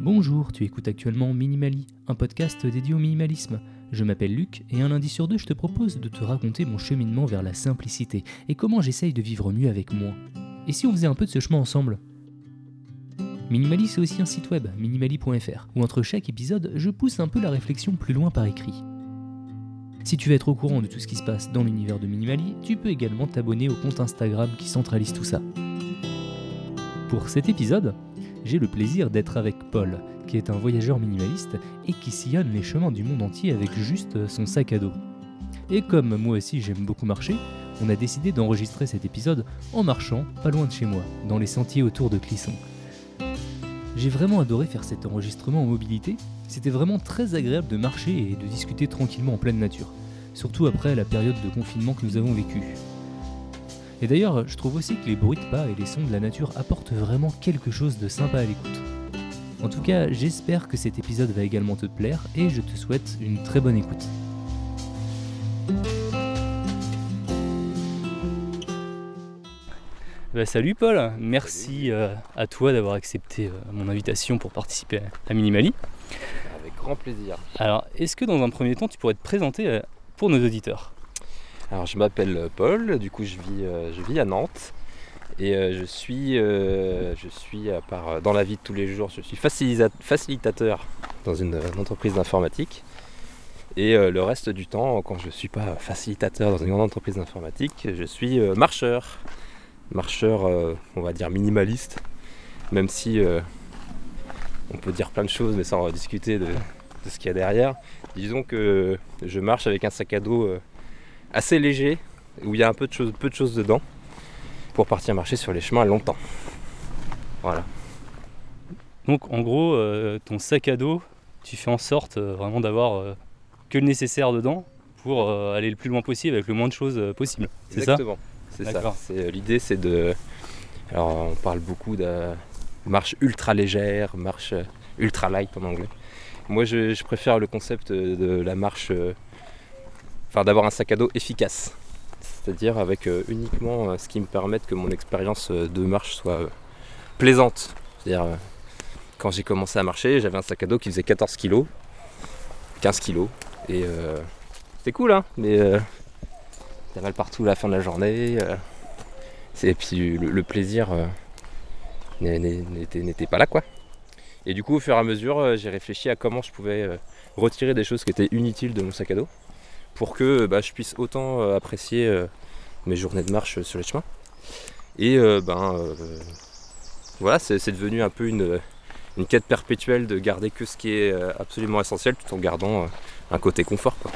Bonjour, tu écoutes actuellement Minimali, un podcast dédié au minimalisme. Je m'appelle Luc et un lundi sur deux, je te propose de te raconter mon cheminement vers la simplicité et comment j'essaye de vivre mieux avec moi. Et si on faisait un peu de ce chemin ensemble? Minimali, c'est aussi un site web, minimali.fr, où entre chaque épisode, je pousse un peu la réflexion plus loin par écrit. Si tu veux être au courant de tout ce qui se passe dans l'univers de Minimali, tu peux également t'abonner au compte Instagram qui centralise tout ça. Pour cet épisode, j'ai le plaisir d'être avec Paul, qui est un voyageur minimaliste et qui sillonne les chemins du monde entier avec juste son sac à dos. Et comme moi aussi j'aime beaucoup marcher, on a décidé d'enregistrer cet épisode en marchant pas loin de chez moi, dans les sentiers autour de Clisson. J'ai vraiment adoré faire cet enregistrement en mobilité, c'était vraiment très agréable de marcher et de discuter tranquillement en pleine nature, surtout après la période de confinement que nous avons vécue. Et d'ailleurs, je trouve aussi que les bruits de pas et les sons de la nature apportent vraiment quelque chose de sympa à l'écoute. En tout cas, j'espère que cet épisode va également te plaire et je te souhaite une très bonne écoute. Bah, salut Paul, merci euh, à toi d'avoir accepté euh, mon invitation pour participer à Minimali. Grand plaisir. Alors, est-ce que dans un premier temps, tu pourrais te présenter euh, pour nos auditeurs? Alors, je m'appelle Paul, du coup, je vis, euh, je vis à Nantes. Et euh, je suis, euh, je suis à part, dans la vie de tous les jours, je suis facilitateur dans une, une entreprise d'informatique. Et euh, le reste du temps, quand je ne suis pas facilitateur dans une grande entreprise d'informatique, je suis euh, marcheur. Marcheur, euh, on va dire minimaliste. Même si euh, on peut dire plein de choses, mais sans discuter de, de ce qu'il y a derrière. Disons que je marche avec un sac à dos euh, assez léger, où il y a un peu de choses, peu de choses dedans, pour partir marcher sur les chemins longtemps. Voilà. Donc en gros, euh, ton sac à dos, tu fais en sorte euh, vraiment d'avoir euh, que le nécessaire dedans pour aller le plus loin possible avec le moins de choses possible. C'est ça? Exactement. C'est ça. L'idée, c'est de. Alors, on parle beaucoup de marche ultra légère, marche ultra light en anglais. Moi, je, préfère le concept euh, de la marche. euh, Enfin, d'avoir un sac à dos efficace. C'est-à-dire avec euh, uniquement ce qui me permette que mon expérience de marche soit plaisante. C'est-à-dire, quand j'ai commencé à marcher, j'avais un sac à dos qui faisait 14 kg, 15 kg. Et c'était cool, hein, mais. T'as mal partout à la fin de la journée. et puis le, le plaisir n'était pas là quoi. Et du coup au fur et à mesure euh, j'ai réfléchi à comment je pouvais euh, retirer des choses qui étaient inutiles de mon sac à dos pour que bah, je puisse autant euh, apprécier euh, mes journées de marche sur les chemins. Et euh, ben euh, voilà c'est c'est devenu un peu une, une quête perpétuelle de garder que ce qui est euh, absolument essentiel tout en gardant euh, un côté confort quoi.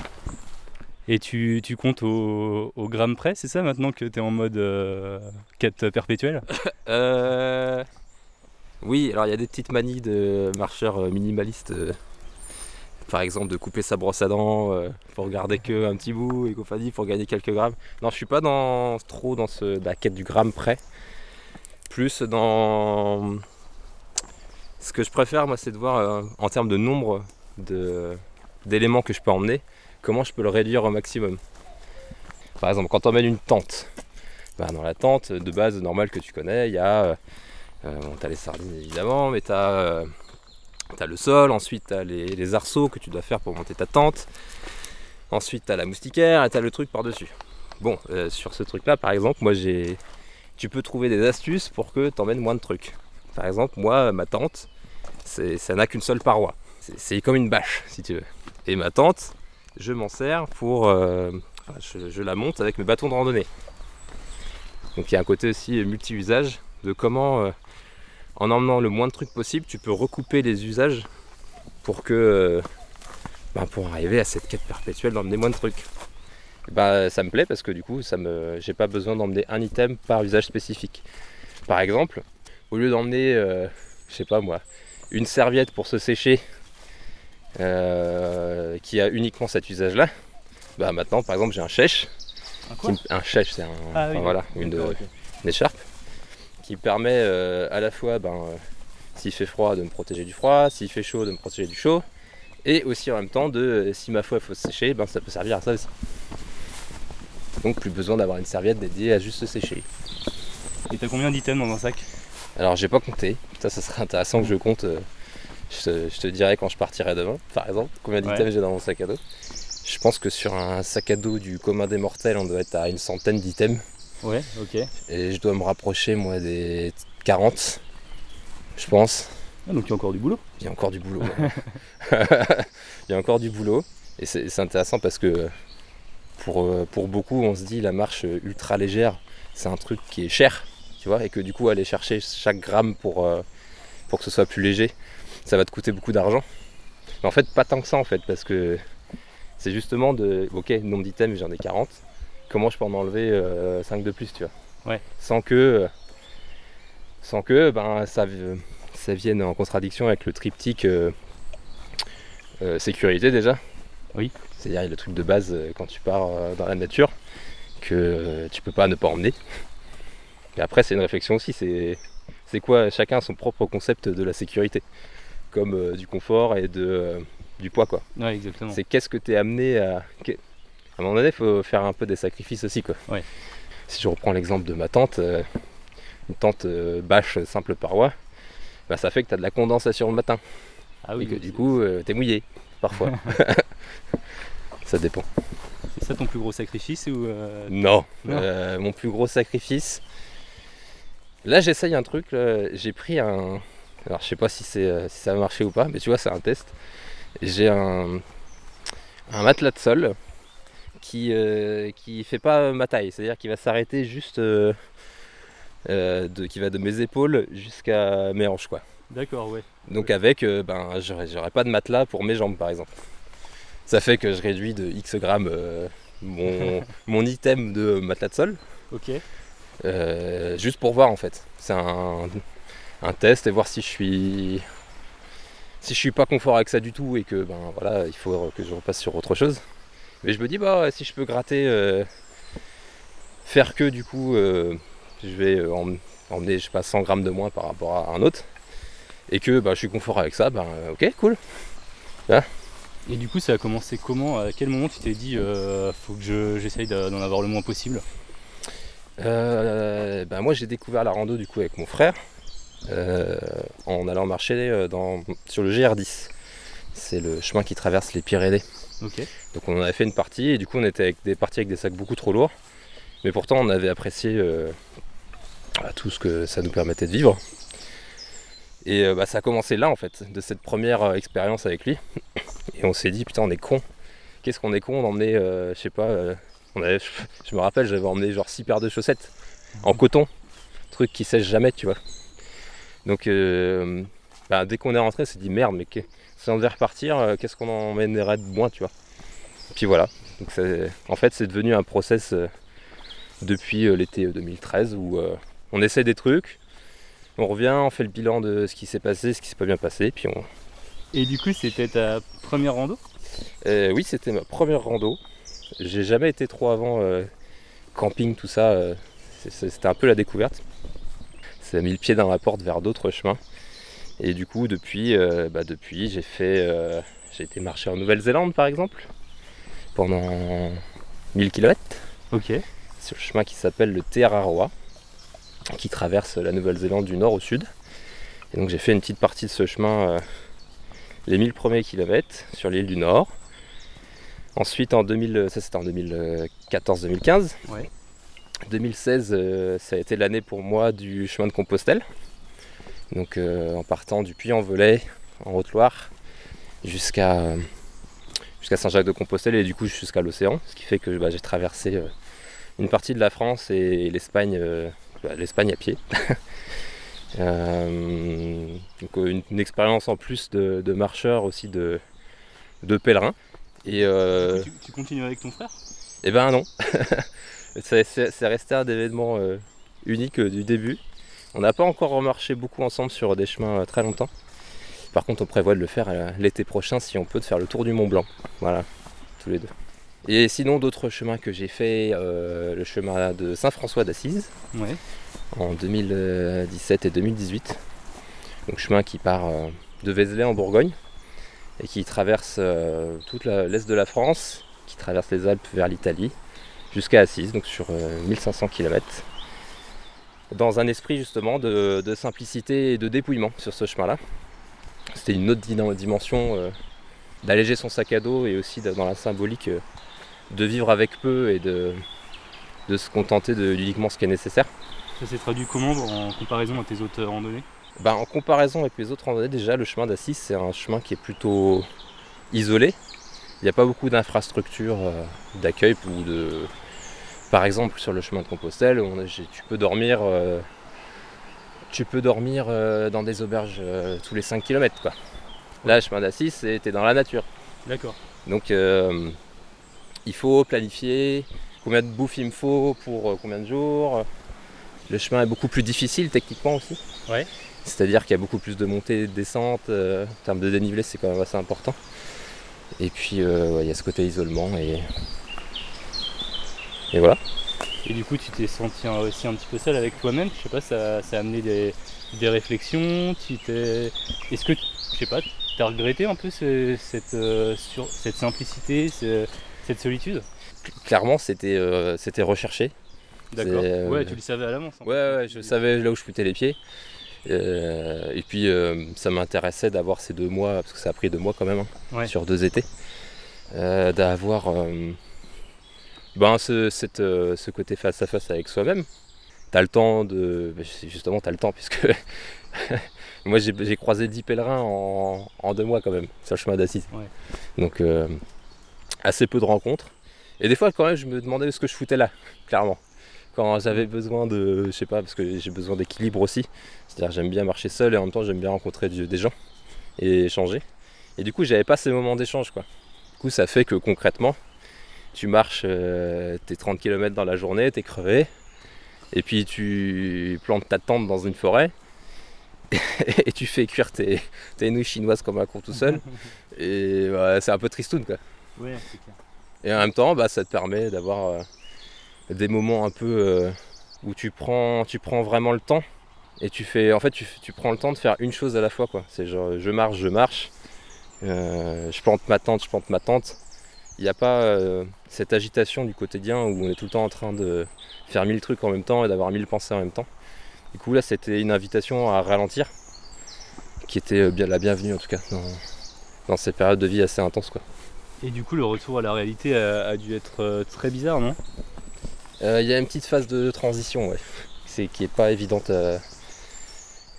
Et tu, tu comptes au, au gramme près, c'est ça maintenant que tu es en mode euh, quête perpétuelle? Euh, Oui, alors il y a des petites manies de marcheurs euh, minimalistes. euh, Par exemple, de couper sa brosse à dents euh, pour garder que un petit bout et compagnie pour gagner quelques grammes. Non, je suis pas dans, trop dans ce, la quête du gramme près. Plus dans. Ce que je préfère, moi, c'est de voir en termes de nombre d'éléments que je peux emmener, comment je peux le réduire au maximum. Par exemple, quand on emmène une tente, bah, dans la tente de base normale que tu connais, il y a. euh, bon, t'as les sardines évidemment, mais t'as euh, t'as le sol, ensuite t'as les, arceaux que tu dois faire pour monter ta tente, ensuite t'as la moustiquaire et t'as le truc par-dessus. Bon, euh, sur ce truc-là, par exemple, moi j'ai. Tu peux trouver des astuces pour que t'emmènes moins de trucs. Par exemple, moi, ma tente, ça n'a qu'une seule paroi. C'est- comme une bâche, si tu veux. Et ma tente, je m'en sers pour. je, la monte avec mes bâtons de randonnée. Donc il y a un côté aussi multi-usage de comment, en emmenant le moins de trucs possible, tu peux recouper les usages pour que, euh, ben, pour arriver à cette quête perpétuelle d'emmener moins de trucs. Ben, ça me plaît parce que du coup, ça me, j'ai pas besoin d'emmener un item par usage spécifique. Par exemple, au lieu d'emmener, euh, je sais pas moi, une serviette pour se sécher euh, qui a uniquement cet usage-là, bah maintenant, par exemple, j'ai un chèche. Un qui me- un chèche, c'est un, Ah oui, enfin, voilà, une écharpe qui permet euh, à la fois, ben, euh, s'il fait froid, de me protéger du froid, s'il fait chaud, de me protéger du chaud, et aussi en même temps de, euh, si ma foi faut se sécher, ben, ça peut servir à ça aussi. Donc plus besoin d'avoir une serviette dédiée à juste sécher. Et t'as combien d'items dans un sac? Alors j'ai pas compté, ça ça serait intéressant que je compte. Je te, je te dirai quand je partirai demain, par exemple, combien d'items Ouais. j'ai dans mon sac à dos. Je pense que sur un sac à dos du commun des mortels, on doit être à une centaine d'items. Ouais, ok. Et je dois me rapprocher moi des 40, je pense. Ah, donc il y a encore du boulot. Il y a encore du boulot. ouais. Il y a encore du boulot. Et c'est intéressant parce que pour, euh, pour beaucoup, on se dit la marche ultra légère, c'est un truc qui est cher, tu vois, et que du coup, aller chercher chaque gramme pour, euh, pour que ce soit plus léger, ça va te coûter beaucoup d'argent. Mais en fait, pas tant que ça, en fait, parce que c'est justement de. Ok, nombre d'items, j'en ai 40. Comment je peux en enlever 5 de plus, tu vois Ouais. Sans que. Sans que ben, ça, ça vienne en contradiction avec le triptyque euh, euh, sécurité déjà. Oui. C'est-à-dire le truc de base euh, quand tu pars euh, dans la nature que euh, tu peux pas ne pas emmener. Et après c'est une réflexion aussi, c'est c'est quoi chacun a son propre concept de la sécurité, comme euh, du confort et de, euh, du poids quoi. Ouais, exactement. C'est qu'est-ce que tu es amené à. À un moment donné, il faut faire un peu des sacrifices aussi. Quoi. Ouais. Si je reprends l'exemple de ma tante, euh, une tente euh, bâche simple paroi, bah, ça fait que tu as de la condensation le matin. Ah oui, et que oui, du coup, tu es mouillé, parfois. ça dépend. C'est ça ton plus gros sacrifice ou euh, Non, Non. Euh, mon plus gros sacrifice. Là, j'essaye un truc. J'ai pris un. Alors, je sais pas si, c'est, euh, si ça va marcher ou pas, mais tu vois, c'est un test. J'ai un, un matelas de sol qui euh, qui fait pas ma taille, c'est-à-dire qu'il va s'arrêter juste euh, euh, de, qui va de mes épaules jusqu'à mes hanches, quoi. D'accord, ouais. Donc avec, euh, ben, j'aurais, j'aurais pas de matelas pour mes jambes par exemple. Ça fait que je réduis de X grammes mon, mon item de matelas de sol, Ok. juste pour voir en fait. C'est un, un test et voir si je suis si je suis pas confort avec ça du tout et que ben voilà, il faut que je repasse sur autre chose. Mais je me dis bah si je peux gratter, euh, faire que du coup, euh, je vais euh, em- emmener je sais pas 100 grammes de moins par rapport à un autre et que bah, je suis confort avec ça, ben euh, ok cool. Et du coup, ça a commencé comment À quel moment tu t'es dit euh, faut que je- j'essaye d'en avoir le moins possible? Ben moi j'ai découvert la rando du coup avec mon frère en allant marcher dans, sur le GR10. C'est le chemin qui traverse les Pyrénées. Donc on en avait fait une partie et du coup on était avec des parties avec des sacs beaucoup trop lourds. Mais pourtant on avait apprécié euh, tout ce que ça nous permettait de vivre. Et euh, bah, ça a commencé là en fait, de cette première euh, expérience avec lui. Et on s'est dit putain on est con. Qu'est-ce qu'on est con d'emmener, je sais pas, je me rappelle j'avais emmené genre 6 paires de chaussettes en coton. Truc qui sèche jamais tu vois. Donc bah, dès qu'on est rentré on s'est dit merde mais que- si on devait repartir, euh, qu'est-ce qu'on emmènerait de moins tu vois? Puis voilà. Donc c'est- en fait, c'est devenu un process euh, depuis euh, l'été 2013 où on essaie des trucs, on revient, on fait le bilan de ce qui s'est passé, ce qui s'est pas bien passé, puis on. Et du coup, c'était ta première rando? Oui, c'était ma première rando. J'ai jamais été trop avant camping, tout ça. c'est- c'est- c'était un peu la découverte. Ça a mis le pied dans la porte vers d'autres chemins. Et du coup, depuis, euh, bah, depuis j'ai fait, euh, j'ai été marcher en Nouvelle-Zélande, par exemple, pendant 1000 km. Ok. sur le chemin qui s'appelle le Te Araroa, qui traverse la Nouvelle-Zélande du nord au sud. Et donc j'ai fait une petite partie de ce chemin, euh, les 1000 premiers kilomètres sur l'île du Nord. Ensuite, en 2000, ça c'était en 2014-2015. Ouais. 2016, euh, ça a été l'année pour moi du chemin de Compostelle. Donc euh, en partant du Puy-en-Velay, en Haute-Loire, jusqu'à euh, jusqu'à Saint-Jacques-de-Compostelle et du coup jusqu'à l'océan. Ce qui fait que bah, j'ai traversé euh, une partie de la France et l'Espagne, bah, l'Espagne à pied. Donc une, une expérience en plus de, de marcheur aussi de, de pèlerin. Et Tu, tu continues avec ton frère? Eh ben non. c'est, resté un événement unique du début. On n'a pas encore remarché beaucoup ensemble sur des chemins euh, très longtemps. Par contre, on prévoit de le faire euh, l'été prochain si on peut, de faire le tour du Mont Blanc. Voilà, tous les deux. Et sinon, d'autres chemins que j'ai fait, euh, le chemin de Saint-François d'Assise Ouais. en 2017 et 2018. Donc chemin qui part euh, de Vézelay en Bourgogne et qui traverse euh, toute l'est de la France, qui traverse les Alpes vers l'Italie jusqu'à Assise, donc sur euh, 1500 km. Dans un esprit justement de, de simplicité et de dépouillement sur ce chemin-là. C'était une autre dimension euh, d'alléger son sac à dos et aussi dans la symbolique euh, de vivre avec peu et de, de se contenter de uniquement ce qui est nécessaire. Ça s'est traduit comment en comparaison à tes autres randonnées? Ben, en comparaison avec les autres randonnées, déjà le chemin d'Assis c'est un chemin qui est plutôt isolé. Il n'y a pas beaucoup d'infrastructures euh, d'accueil ou de. Par exemple sur le chemin de Compostelle, on a- j'ai- tu peux dormir. euh, tu peux dormir euh, dans des auberges euh, tous les 5 km quoi. Là le chemin d'Assis c'était dans la nature. D'accord. Donc il faut planifier combien de bouffe il me faut pour combien de jours. Le chemin est beaucoup plus difficile techniquement aussi. Ouais. C'est-à-dire qu'il y a beaucoup plus de montées et de descentes. en termes de dénivelé, c'est quand même assez important. Et puis ouais, il y a ce côté isolement et. Et voilà. Et du coup, tu t'es senti aussi un petit peu seul avec toi-même. Je sais pas, ça, ça a amené des, des réflexions. Tu t'es... Est-ce que, je sais pas, t'as regretté un peu ce- cette, euh, sur, cette simplicité, ce- cette solitude? Clairement, c'était euh, c'était recherché. D'accord. Euh, Ouais, tu le savais à l'avance. en Ouais, fait. ouais, je savais là où je foutais les pieds. Et puis ça m'intéressait d'avoir ces deux mois, parce que ça a pris deux mois quand même, hein, Ouais. sur deux étés, d'avoir ben, ce, cette, euh, ce côté face à face avec soi-même. T'as le temps de. ben, Justement, t'as le temps, puisque moi j'ai croisé 10 pèlerins en, en deux mois quand même, sur le chemin d'Assise. Ouais. Donc euh, assez peu de rencontres. Et des fois, quand même, je me demandais ce que je foutais là, clairement quand j'avais besoin de, je sais pas, parce que j'ai besoin d'équilibre aussi. C'est-à-dire j'aime bien marcher seul et en même temps j'aime bien rencontrer des gens et échanger. Et du coup j'avais pas ces moments d'échange quoi. Du coup ça fait que concrètement tu marches euh, tes 30 km dans la journée, t'es crevé, et puis tu plantes ta tente dans une forêt et tu fais cuire tes, tes nouilles chinoises comme un con tout seul. Et c'est un peu tristoun quoi. Ouais, clair. Et en même temps, bah, ça te permet d'avoir euh, des moments un peu euh, où tu prends, tu prends vraiment le temps. Et tu fais, en fait, tu, tu prends le temps de faire une chose à la fois, quoi. C'est genre, je marche, je marche. je plante ma tente, je plante ma tente. Il n'y a pas euh, cette agitation du quotidien où on est tout le temps en train de faire mille trucs en même temps et d'avoir mille pensées en même temps. Du coup, là, c'était une invitation à ralentir, qui était euh, bien la bienvenue en tout cas dans, dans cette période de vie assez intense, quoi. Et du coup, le retour à la réalité a, a dû être euh, très bizarre, non? Euh, Il y a une petite phase de transition, ouais. C'est qui est pas évidente.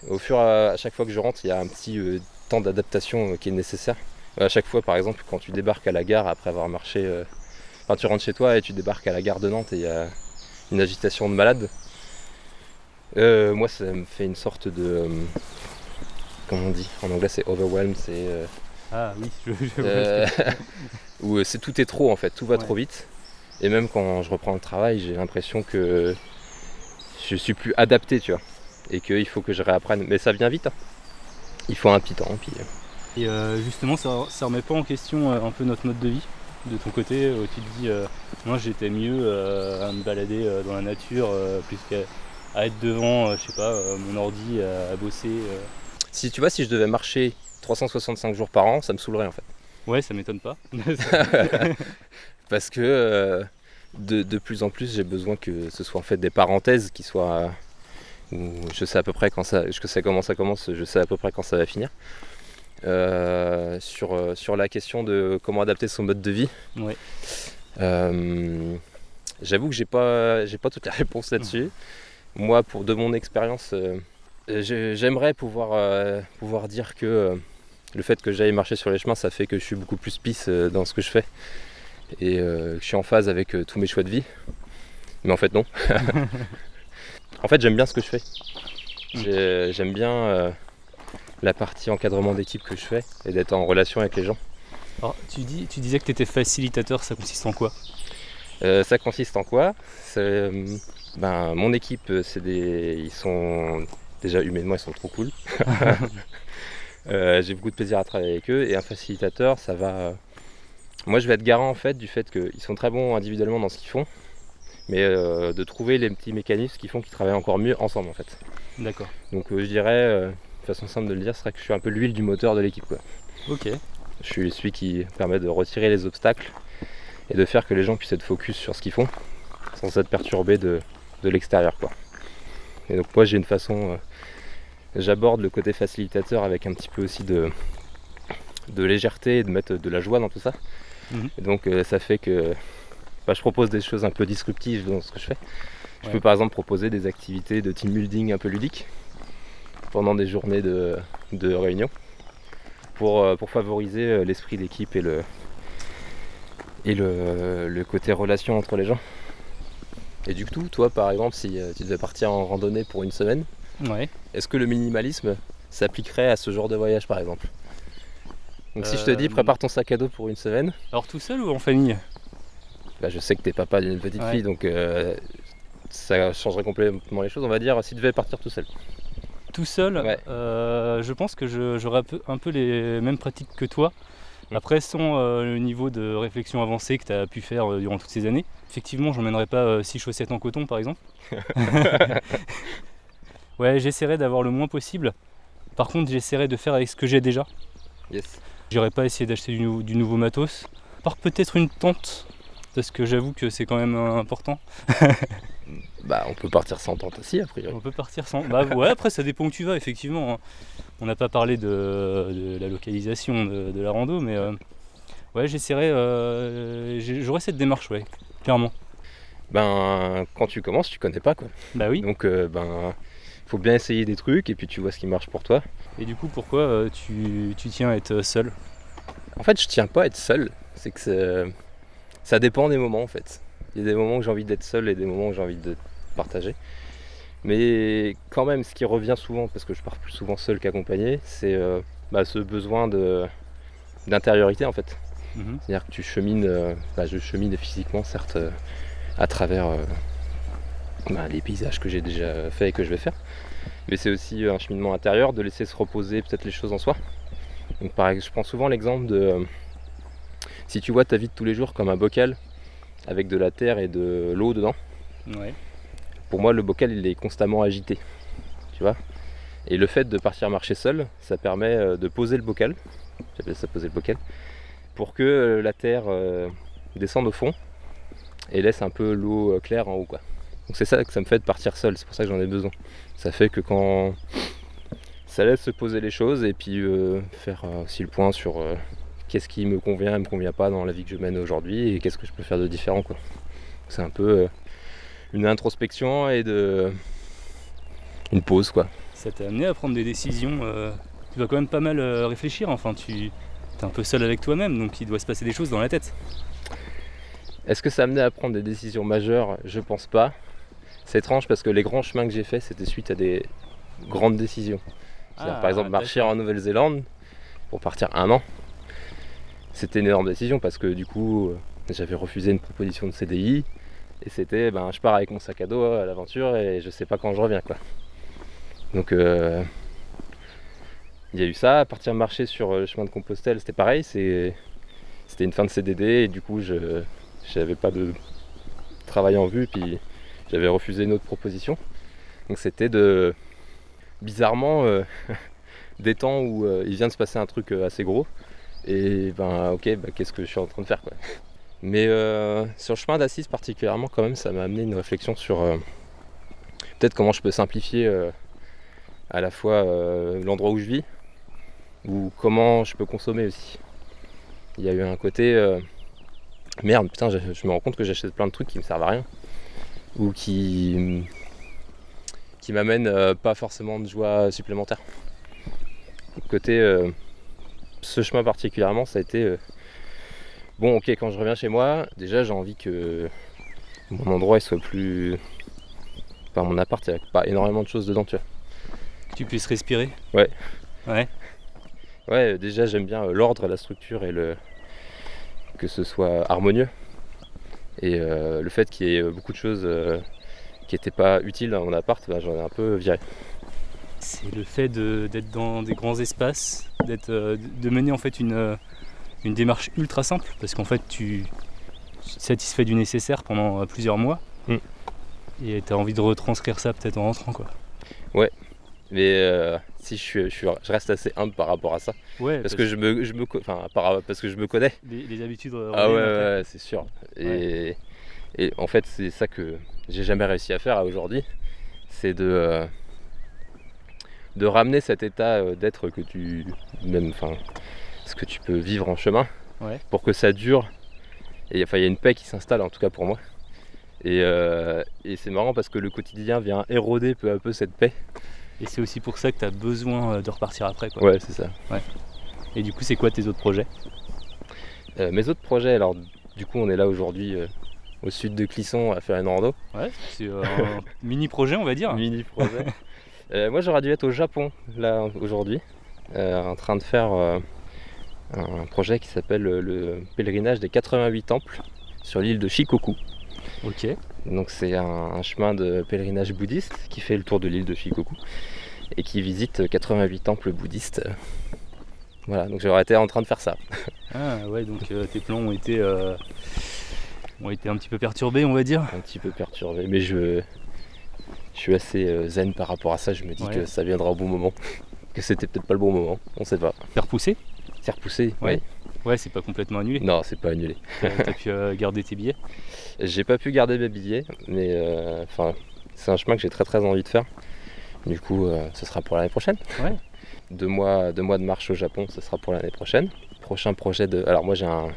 Au fur et à, à chaque fois que je rentre, il y a un petit euh, temps d'adaptation qui est nécessaire. À chaque fois, par exemple, quand tu débarques à la gare après avoir marché, euh, enfin tu rentres chez toi et tu débarques à la gare de Nantes et il y a une agitation de malade. Euh, moi, ça me fait une sorte de, euh, comment on dit En anglais, c'est overwhelm, c'est euh, Ah oui, je, je euh, où euh, c'est tout est trop en fait, tout va Ouais. trop vite. Et même quand je reprends le travail, j'ai l'impression que je suis plus adapté, tu vois. Et qu'il faut que je réapprenne. Mais ça vient vite. hein. Il faut un petit temps. Puis, euh, Et euh, justement, ça, ça remet pas en question euh, un peu notre mode de vie de ton côté euh, Tu te dis, euh, moi j'étais mieux euh, à me balader euh, dans la nature plus qu'à être devant, je sais pas, mon ordi à, bosser. Si tu vois, si je devais marcher 365 jours par an, ça me saoulerait en fait. Ouais, ça m'étonne pas. Parce que de, de plus en plus, j'ai besoin que ce soit en fait des parenthèses qui soient. où je sais à peu près quand ça. Je sais comment ça commence, je sais à peu près quand ça va finir. Euh, sur, euh, sur la question de comment adapter son mode de vie. Ouais. Euh, J'avoue que j'ai pas, j'ai pas toutes les réponses là-dessus. Moi, pour de mon expérience, j'aimerais pouvoir, pouvoir dire que le fait que j'aille marcher sur les chemins, ça fait que je suis beaucoup plus pisse dans ce que je fais et euh, que je suis en phase avec euh, tous mes choix de vie. Mais en fait, non. en fait, j'aime bien ce que je fais. J'ai- J'aime bien euh, la partie encadrement d'équipe que je fais et d'être en relation avec les gens. Alors, tu, dis, tu disais que tu étais facilitateur, ça consiste en quoi? Euh, ça consiste en quoi? Euh, ben, Mon équipe, euh, c'est des, ils sont déjà humainement, ils sont trop cool. Euh, J'ai beaucoup de plaisir à travailler avec eux et un facilitateur, ça va. Moi, je vais être garant en fait du fait qu'ils sont très bons individuellement dans ce qu'ils font, mais euh, de trouver les petits mécanismes qui font qu'ils travaillent encore mieux ensemble en fait. D'accord. Donc, je dirais, de façon simple de le dire, serait que je suis un peu l'huile du moteur de l'équipe. quoi. Ok. Je suis celui qui permet de retirer les obstacles et de faire que les gens puissent être focus sur ce qu'ils font sans être perturbé de, de l'extérieur. quoi. Et donc moi j'ai une façon, euh, j'aborde le côté facilitateur avec un petit peu aussi de, de légèreté et de mettre de la joie dans tout ça. Mhm. Et donc euh, ça fait que bah, je propose des choses un peu disruptives dans ce que je fais. Je Ouais. peux par exemple proposer des activités de team building un peu ludiques pendant des journées de, de réunion pour, euh, pour favoriser euh, l'esprit d'équipe et le, et le, le côté relation entre les gens. Et du coup, toi par exemple, si euh, tu devais partir en randonnée pour une semaine, Ouais. est-ce que le minimalisme s'appliquerait à ce genre de voyage par exemple? Donc si je te dis prépare ton sac à dos pour une semaine, Alors tout seul ou en famille? Bah, je sais que t'es papa d'une petite Ouais. fille donc euh, ça changerait complètement les choses. On va dire si tu devais partir tout seul. Tout seul, Ouais. euh, je pense que j'aurais un peu, les mêmes pratiques que toi. Mm. Après, sans euh, le niveau de réflexion avancé que tu as pu faire euh, durant toutes ces années, effectivement, j'emmènerais pas 6 chaussettes en coton par exemple. ouais, j'essaierai d'avoir le moins possible. Par contre, j'essaierai de faire avec ce que j'ai déjà. Yes. J'irai pas essayer d'acheter du, nou- du nouveau matos. À part peut-être une tente, parce que j'avoue que c'est quand même important. Bah on peut partir sans tente aussi a priori. On peut partir sans. Bah ouais, après ça dépend où tu vas, effectivement. hein. On n'a pas parlé de, de la localisation de, de la rando, mais euh, ouais, j'essaierai. euh, J'aurai cette démarche, ouais, clairement. Ben quand tu commences tu connais pas quoi. Bah oui. Donc euh, ben faut bien essayer des trucs et puis tu vois ce qui marche pour toi. Et du coup, pourquoi euh, tu, tu tiens à être seul? En fait je tiens pas à être seul. C'est que c'est- ça dépend des moments en fait. Il y a des moments où j'ai envie d'être seul et des moments où j'ai envie de partager. Mais quand même ce qui revient souvent, parce que je pars plus souvent seul qu'accompagné, c'est euh, bah, ce besoin de d'intériorité en fait. Mhm. C'est-à-dire que tu chemines, euh, bah, je chemine physiquement certes euh, à travers bah, les paysages que j'ai déjà fait et que je vais faire, mais c'est aussi un cheminement intérieur de laisser se reposer peut-être les choses en soi. Donc par exemple, je prends souvent l'exemple de si tu vois ta vie de tous les jours comme un bocal avec de la terre et de l'eau dedans, Ouais. pour moi le bocal il est constamment agité, tu vois. Et le fait de partir marcher seul, ça permet euh, de poser le bocal, j'appelle ça poser le bocal, pour que euh, la terre euh, descende au fond et laisse un peu l'eau claire en haut quoi. Donc c'est ça que ça me fait de partir seul, c'est pour ça que j'en ai besoin. Ça fait que quand ça laisse se poser les choses et puis euh, faire aussi le point sur euh, qu'est-ce qui me convient et me convient pas dans la vie que je mène aujourd'hui et qu'est-ce que je peux faire de différent quoi. C'est un peu euh, une introspection et de une pause quoi. Ça t'a amené à prendre des décisions. euh, tu dois quand même pas mal euh, réfléchir. Enfin, tu es un peu seul avec toi-même, donc il doit se passer des choses dans la tête. Est-ce que ça amenait à prendre des décisions majeures? Je pense pas. C'est étrange parce que les grands chemins que j'ai faits, c'était suite à des grandes décisions. Ah, par exemple, marcher en Nouvelle-Zélande pour partir un an, c'était une énorme décision parce que du coup, euh, j'avais refusé une proposition de CDI et c'était ben, je pars avec mon sac à dos à l'aventure et je sais pas quand je reviens quoi. Donc euh, il y a eu ça. Partir marcher sur euh, le chemin de Compostelle, c'était pareil. C'était une fin de CDD et du coup, je j'avais pas de travail en vue puis j'avais refusé une autre proposition. Donc c'était de bizarrement des temps où il vient de se passer un truc assez gros et ben ok bah, qu'est-ce que je suis en train de faire quoi. Mais euh, sur le chemin d'Assise particulièrement quand même ça m'a amené une réflexion sur euh, peut-être comment je peux simplifier euh, à la fois l'endroit où je vis ou comment je peux consommer aussi. Il y a eu un côté merde putain je, me rends compte que j'achète plein de trucs qui me servent à rien ou qui qui m'amènent pas forcément de joie supplémentaire. Côté ce chemin particulièrement ça a été euh, bon ok quand je reviens chez moi déjà j'ai envie que mon endroit il soit plus enfin mon appart il n'y a pas énormément de choses dedans tu vois. Que tu puisses respirer? Ouais. Ouais. Ouais, déjà j'aime bien euh, l'ordre, la structure et le que ce soit harmonieux. Et euh, le fait qu'il y ait beaucoup de choses euh, qui n'étaient pas utiles dans mon appart, ben, j'en ai un peu viré. C'est le fait de- d'être dans des grands espaces, de mener en fait une, euh, une démarche ultra simple, parce qu'en fait tu satisfais du nécessaire pendant euh, plusieurs mois, Mm. et tu as envie de retranscrire ça peut-être en rentrant quoi. Mais euh, si je, suis, je, suis- je reste assez humble par rapport à ça, Ouais, parce que je me, je me, co- enfin, par- parce que je me connais. les, les habitudes. Ah ouais, ouais, c'est sûr. Et Et en fait, c'est ça que j'ai jamais réussi à faire à aujourd'hui, c'est de, euh, de ramener cet état euh, d'être que tu même, enfin, ce que tu peux vivre en chemin, Ouais. pour que ça dure. Et enfin, il y a une paix qui s'installe en tout cas pour moi. Et, euh, et c'est marrant parce que le quotidien vient éroder peu à peu cette paix. Et c'est aussi pour ça que tu as besoin euh, de repartir après. Quoi. Ouais, c'est ça. Et du coup, c'est quoi tes autres projets? Euh, mes autres projets, alors du coup, on est là aujourd'hui euh, au sud de Clisson à faire une rando. Ouais, c'est un mini projet, on va dire. Mini projet. Euh, moi, j'aurais dû être au Japon là aujourd'hui, euh, en train de faire euh, un projet qui s'appelle le pèlerinage des 88 temples sur l'île de Shikoku. Ok. Donc c'est un, un chemin de pèlerinage bouddhiste qui fait le tour de l'île de Shikoku et qui visite 88 temples bouddhistes. Voilà, donc j'aurais été en train de faire ça. Ah ouais, donc euh, tes plans ont été, euh, ont été un petit peu perturbés, on va dire. Un petit peu perturbé, mais je, je suis assez euh, zen par rapport à ça. Je me dis Ouais. que ça viendra au bon moment. Que c'était peut-être pas le bon moment, on sait pas. Faire pousser? C'est repoussé Ouais. Ouais, c'est pas complètement annulé. Non, c'est pas annulé. Euh, T'as pu euh, garder tes billets? J'ai pas pu garder mes billets, mais euh, enfin, c'est un chemin que j'ai très très envie de faire. Du coup, euh, ce sera pour l'année prochaine. Ouais. Deux mois, deux mois de marche au Japon, ce sera pour l'année prochaine. Prochain projet de. Alors moi j'ai un,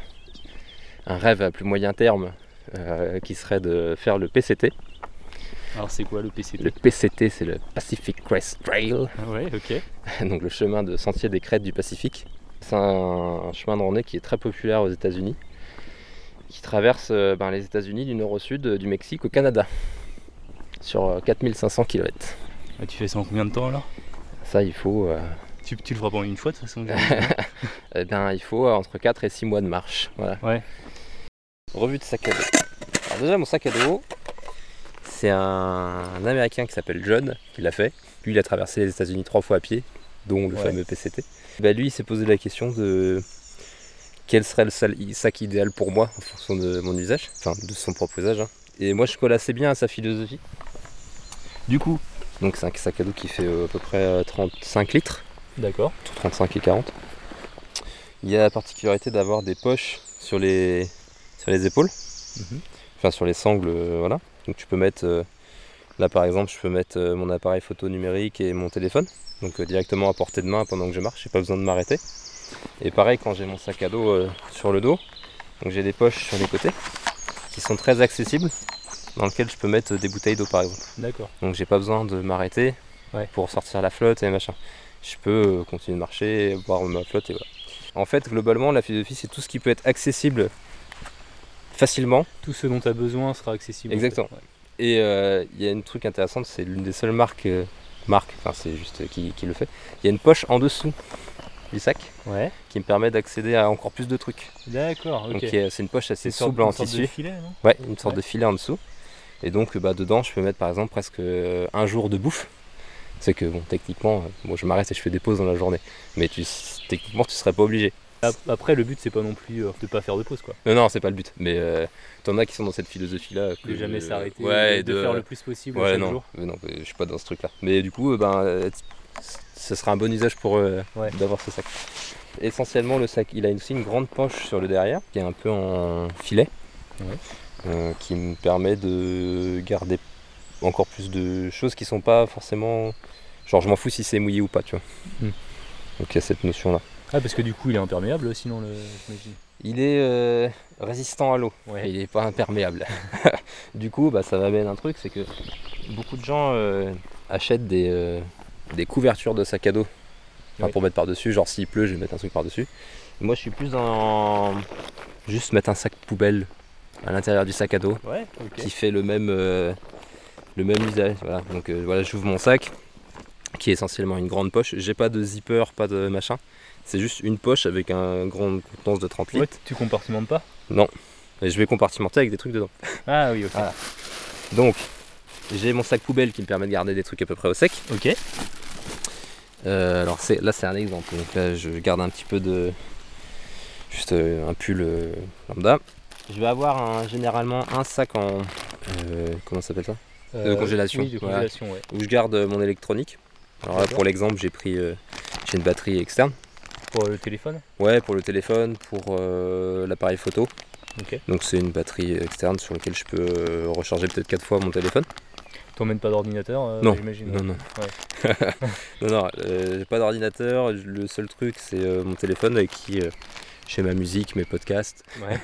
un rêve à plus moyen terme euh, qui serait de faire le PCT. Alors c'est quoi le PCT Le PCT, c'est le Pacific Crest Trail, Ah Ouais, ok. donc le chemin de sentier des crêtes du Pacifique. C'est un, chemin de randonnée qui est très populaire aux États-Unis, qui traverse euh, ben, les États-Unis du nord au sud, euh, du Mexique au Canada, sur euh, 4500 km. Ah, tu fais ça en combien de temps alors? Ça, il faut, euh, tu, tu le feras pas en une fois de toute façon. eh ben, il faut euh, entre 4 et 6 mois de marche. Voilà. Ouais. Revue de sac à dos. Alors déjà, mon sac à dos, c'est un, un Américain qui s'appelle John qui l'a fait. Lui, il a traversé les États-Unis trois fois à pied, dont le Ouais. fameux PCT. Bah, lui, il s'est posé la question de quel serait le sac idéal pour moi en fonction de mon usage, enfin de son propre usage. hein. Et moi, je colle assez bien à sa philosophie. du coup, Donc, c'est un sac à dos qui fait euh, à peu près euh, 35 litres. d'accord. entre 35 et 40. Il y a la particularité d'avoir des poches sur les, sur les épaules, Mhm. enfin sur les sangles, euh, voilà. Donc tu peux mettre, euh, là par exemple, je peux mettre euh, mon appareil photo numérique et mon téléphone, donc euh, directement à portée de main pendant que je marche, j'ai pas besoin de m'arrêter. Et pareil quand j'ai mon sac à dos sur le dos, donc j'ai des poches sur les côtés qui sont très accessibles, dans lesquelles je peux mettre des bouteilles d'eau par exemple. D'accord. Donc j'ai pas besoin de m'arrêter Ouais. pour sortir la flotte et machin. Je peux continuer de marcher, boire ma flotte et voilà. En fait, globalement, la philosophie, c'est tout ce qui peut être accessible facilement. Tout ce dont tu as besoin sera accessible. en fait. Exactement. Et euh, il y a un truc intéressant, c'est l'une des seules marques, euh, marques, enfin c'est juste euh, qui, qui le fait. Il y a une poche en dessous du sac Ouais. Qui me permet d'accéder à encore plus de trucs. D'accord, ok. Donc c'est une poche assez Une sorte- souple en une sorte de tissu. filet, non? Ouais, une sorte Ouais. de filet en dessous. Et donc bah, dedans, je peux mettre par exemple presque euh, un jour de bouffe. C'est que bon, techniquement, bon, je m'arrête et je fais des pauses dans la journée. Mais tu, techniquement, tu serais pas obligé. Ap- Après, le but, c'est pas non plus euh, de pas faire de pause, quoi. Non, non, c'est pas le but. Mais euh, t'en as qui sont dans cette philosophie-là. De jamais s'arrêter, Ouais, de, de faire le plus possible Ouais, chaque non, jour. mais non, je suis pas dans ce truc-là. Mais du coup, euh, ben, euh, ce sera un bon usage pour eux Ouais. d'avoir ce sac. Essentiellement, le sac, il a aussi une grande poche sur le derrière, qui est un peu en filet, euh, qui me permet de garder encore plus de choses qui sont pas forcément. Genre, je m'en fous si c'est mouillé ou pas, tu vois. Hmm. Donc, il y a cette notion-là. Ah, parce que du coup, il est imperméable, sinon, le... Il est euh, résistant à l'eau. Ouais. Il n'est pas imperméable. du coup, bah, ça m'amène un truc, c'est que beaucoup de gens euh, achètent des, euh, des couvertures de sac à dos enfin, pour mettre par-dessus. Genre s'il pleut, je vais mettre un truc par-dessus. Moi, je suis plus dans juste mettre un sac poubelle à l'intérieur du sac à dos Ouais, qui fait le même, le même usage. Voilà. Donc voilà, j'ouvre mon sac qui est essentiellement une grande poche. J'ai pas de zipper, pas de machin. C'est juste une poche avec un grand contenance de 30 litres. Ouais, tu compartimentes pas Et je vais compartimenter avec des trucs dedans. Ah oui, ok. Voilà. Donc, j'ai mon sac poubelle qui me permet de garder des trucs à peu près au sec. Ok. Euh, alors c'est, là c'est un exemple. Donc là je garde un petit peu de juste euh, un pull euh, lambda. Je vais avoir un- généralement un sac en euh, comment ça s'appelle ça? De congélation, Oui, de voilà. congélation, ouais. Où je garde mon électronique. Alors là pour l'exemple j'ai pris j'ai une batterie externe. Pour le téléphone Ouais pour le téléphone, pour euh, l'appareil photo. Donc c'est une batterie externe sur laquelle je peux euh, recharger peut-être 4 fois mon téléphone. T'emmènes pas d'ordinateur, euh, Non, j'imagine. Non, non. non, non, euh, j'ai pas d'ordinateur. Le seul truc, c'est mon téléphone avec qui j'ai ma musique, mes podcasts Ouais.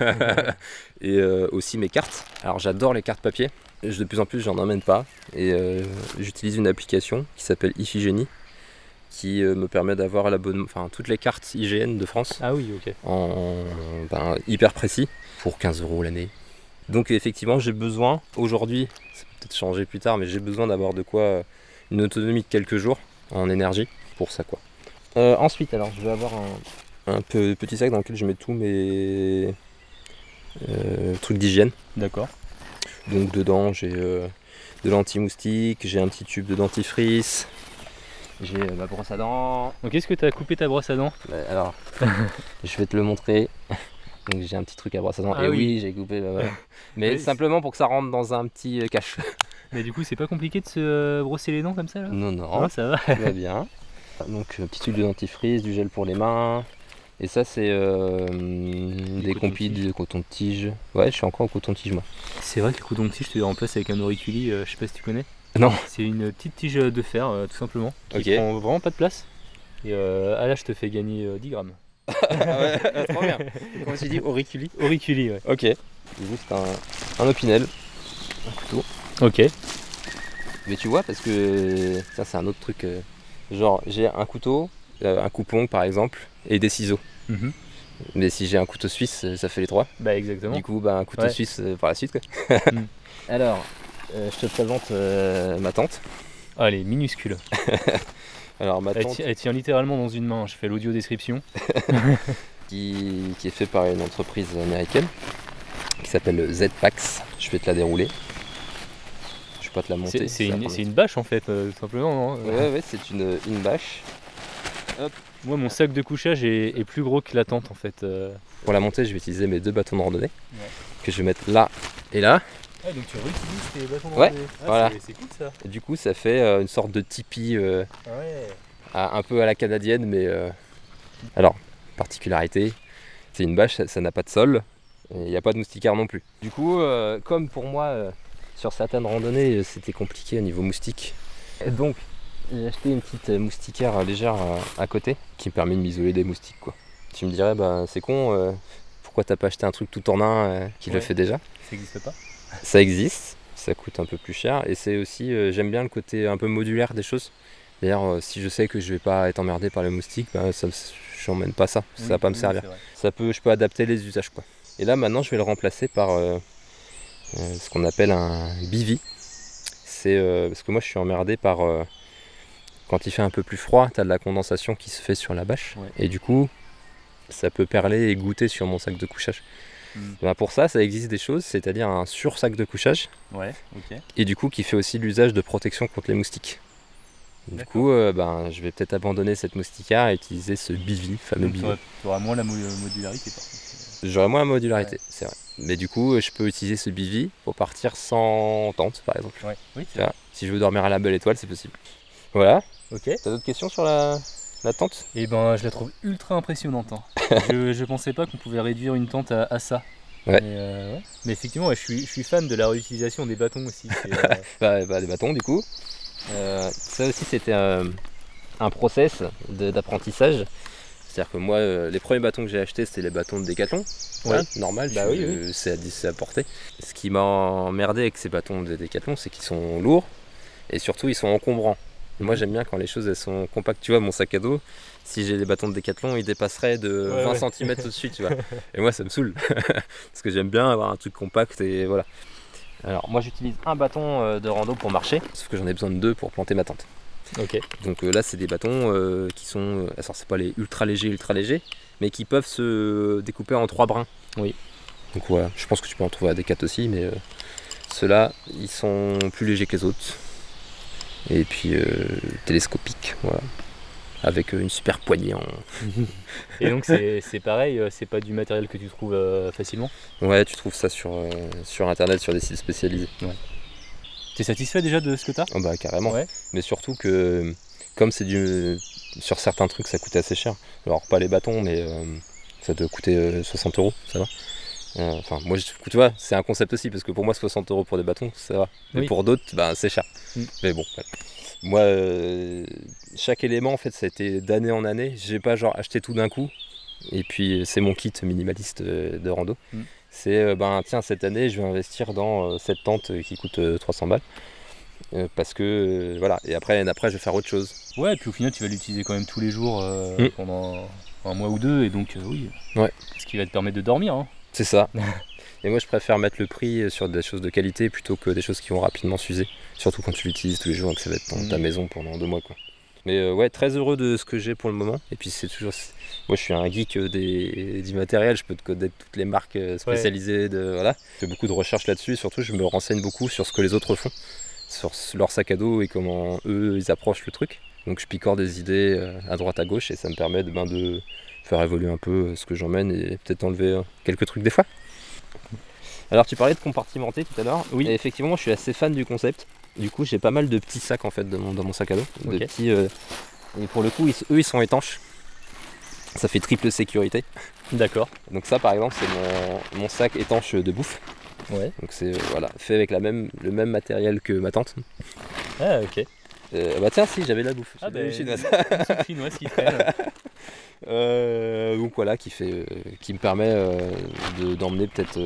et aussi mes cartes. Alors j'adore les cartes papier. Je- De plus en plus, j'en emmène pas. Et j'utilise une application qui s'appelle Iphigénie qui euh, me permet d'avoir l'abonnement, enfin toutes les cartes IGN de France ah oui, ok. en ben, hyper précis pour 15 euros l'année. Donc effectivement, j'ai besoin aujourd'hui, ça peut peut-être changer plus tard, mais j'ai besoin d'avoir de quoi euh, une autonomie de quelques jours en énergie pour ça quoi. Euh, ensuite, alors je vais avoir un, un peu- petit sac dans lequel je mets tous mes euh, trucs d'hygiène. D'accord. Donc dedans, j'ai euh, de l'anti-moustique, j'ai un petit tube de dentifrice, j'ai euh, ma brosse à dents, Donc est-ce que t'as coupé ta brosse à dents? Alors, je vais te le montrer. Donc j'ai un petit truc à brosse à dents. Ah Et oui. oui, j'ai coupé. bah. Mais Oui, simplement pour que ça rentre dans un petit euh, cache. Mais du coup, c'est pas compliqué de se euh, brosser les dents comme ça là? Non, non, Ah, ça va. tout va bien. Donc petit truc de dentifrice, du gel pour les mains. Et ça c'est euh, des compis de coton-tige. Ouais, je suis encore au coton-tige moi. C'est vrai que le coton-tige, je te remplace avec un auriculi, euh, je sais pas si tu connais. Non. C'est une petite tige de fer, euh, tout simplement, qui Ok. prend vraiment pas de place. Et euh, ah là, je te fais gagner euh, 10 grammes. ouais, trop bien. Comment tu dis auriculi? Auriculi, ouais. Ok. Juste un, un opinel, un couteau. Ok. Mais tu vois, parce que ça, c'est un autre truc. euh, genre, j'ai un couteau, euh, un coupon par exemple, et des ciseaux. Mhm. Mais si j'ai un couteau suisse, euh, ça fait les trois. Bah exactement. Du coup, bah, un couteau Ouais. suisse euh, par la suite. Quoi. Mm. Alors, euh, je te présente euh, ma tante. Ah, elle est minuscule. Alors, ma Elle, tient littéralement dans une main. Je fais l'audio description. qui, qui est fait par une entreprise américaine qui s'appelle Z-Pax. Je vais te la dérouler. Je vais pas te la monter. C'est une, bâche en fait, euh, tout simplement. non temps. Ouais, ouais, c'est une, une bâche. Moi, mon sac de couchage est, est plus gros que la tente en fait. Pour la monter, je vais utiliser mes deux bâtons de randonnée Ouais. que je vais mettre là et là. Ah, donc tu réutilises tes bâtons de Ouais. Ah, voilà. c'est- C'est cool ça. Et du coup, ça fait euh, une sorte de tipi euh, Ouais. à- un peu à la canadienne, mais euh, alors particularité, c'est une bâche, ça- ça n'a pas de sol, et il n'y a pas de moustiquaire non plus. Du coup, euh, comme pour moi, euh, sur certaines randonnées, euh, c'était compliqué au niveau moustique, et donc j'ai acheté une petite euh, moustiquaire euh, légère euh, à côté qui me permet de m'isoler des moustiques. Quoi. Tu me dirais, bah, c'est con, euh, pourquoi t'as pas acheté un truc tout en un euh, qui le Ouais. fait déjà? Ça existe pas? Ça existe, ça coûte un peu plus cher et c'est aussi, euh, j'aime bien le côté un peu modulaire des choses. D'ailleurs, euh, si je sais que je vais pas être emmerdé par les moustiques, bah, ça, je n'emmène pas ça, ça va pas me servir. Ça peut, je peux adapter les usages quoi. Et là maintenant, je vais le remplacer par euh, ce qu'on appelle un bivi. C'est parce que moi, je suis emmerdé par quand il fait un peu plus froid, tu as de la condensation qui se fait sur la bâche Ouais. et du coup, ça peut perler et goûter sur mon sac de couchage. Ben, pour ça, ça existe des choses, c'est-à-dire un sur-sac de couchage Ouais, et du coup qui fait aussi l'usage de protection contre les moustiques. Du coup, euh, ben, je vais peut-être abandonner cette moustiquaire et utiliser ce bivi, fameux Donc bivi. t'auras- t'auras moins la mo- modularité par contre. J'aurai moins la modularité, c'est vrai. Mais du coup, je peux utiliser ce bivi pour partir sans tente, par exemple. Ouais. Oui, Tu vois, si je veux dormir à la belle étoile, c'est possible. Voilà. Ok. T'as d'autres questions sur la, la tente Et ben, je la trouve ultra impressionnante. hein. je, je pensais pas qu'on pouvait réduire une tente à, à ça. Ouais. Mais, euh, ouais. Mais effectivement, ouais, je, suis, je suis fan de la réutilisation des bâtons aussi. euh, bah, bah, Des bâtons, du coup. Euh, ça aussi, c'était euh, un process d'apprentissage. C'est-à-dire que moi, euh, les premiers bâtons que j'ai achetés, c'était les bâtons de Décathlon. Ouais. Hein, normal, Bah oui, c'est à, à porter. Ce qui m'a emmerdé avec ces bâtons de Décathlon, c'est qu'ils sont lourds et surtout ils sont encombrants. Et moi j'aime bien quand les choses elles sont compactes. Tu vois, mon sac à dos, si j'ai des bâtons de Décathlon, ils dépasseraient de Ouais, 20 ouais. cm au-dessus, tu vois. Et moi ça me saoule. Parce que j'aime bien avoir un truc compact et voilà. Alors moi j'utilise un bâton euh, de rando pour marcher, sauf que j'en ai besoin de deux pour planter ma tente. ok. Donc euh, là, c'est des bâtons euh, qui sont. alors, c'est pas les ultra légers, ultra légers, mais qui peuvent se découper en trois brins. Oui. Donc voilà, je pense que tu peux en trouver à des 4 aussi, mais euh, ceux-là, ils sont plus légers que les autres. Et puis euh, télescopiques, voilà. Avec euh, une super poignée en. Et donc, c'est pareil, euh, c'est pas du matériel que tu trouves euh, facilement? Ouais, tu trouves ça sur, euh, sur internet, sur des sites spécialisés. T'es satisfait déjà de ce que t'as? Oh bah carrément. Ouais. Mais surtout que comme c'est du sur certains trucs ça coûtait assez cher. Alors pas les bâtons mais ça doit coûter euh, 60 euros, ça va. Euh, Enfin, moi, je- tu vois, c'est un concept aussi, parce que pour moi, 60 euros pour des bâtons, ça va. Mais Oui. pour d'autres, ben, c'est cher. Mm. Mais bon, moi, euh, chaque élément, en fait, ça a été d'année en année. J'ai pas genre acheté tout d'un coup. Et puis, c'est mon kit minimaliste euh, de rando. Mm. C'est, ben, tiens, cette année, je vais investir dans cette tente qui coûte euh, 300 balles. Euh, parce que, euh, voilà. Et après, d'après, je vais faire autre chose. Ouais, et puis au final, tu vas l'utiliser quand même tous les jours euh, Mm. pendant un mois ou deux, et donc, oui. Ouais. Ce qui va te permettre de dormir. Hein. C'est ça. Et moi, je préfère mettre le prix sur des choses de qualité plutôt que des choses qui vont rapidement s'user. Surtout quand tu l'utilises tous les jours et que ça va être dans ta Mhm. maison pendant deux mois. Quoi. Mais euh, ouais, très heureux de ce que j'ai pour le moment. Et puis, c'est toujours. Moi, je suis un geek euh, des, du matériel. Je peux te connaître toutes les marques euh, spécialisées. De, voilà. Je fais beaucoup de recherches là-dessus. Et surtout, je me renseigne beaucoup sur ce que les autres font, sur leur sac à dos et comment eux, ils approchent le truc. Donc, je picore des idées à droite, à gauche. Et ça me permet de, ben, de faire évoluer un peu euh, ce que j'emmène et peut-être enlever euh, quelques trucs des fois. Alors tu parlais de compartimenter tout à l'heure. Oui. Et effectivement, moi, je suis assez fan du concept. Du coup, j'ai pas mal de petits sacs en fait dans mon, dans mon sac à dos. De petits, euh, et pour le coup, ils- eux, ils sont étanches. Ça fait triple sécurité. D'accord. Donc ça, par exemple, c'est mon, mon sac étanche de bouffe. Ouais. Donc c'est euh, voilà, fait avec la même, le même matériel que ma tante. Ah, ok. Euh, bah tiens, si, j'avais de la bouffe. Ah, bah, chinoise. Chinoise qui. Euh, donc voilà, qui, fait, euh, qui me permet euh, de- d'emmener peut-être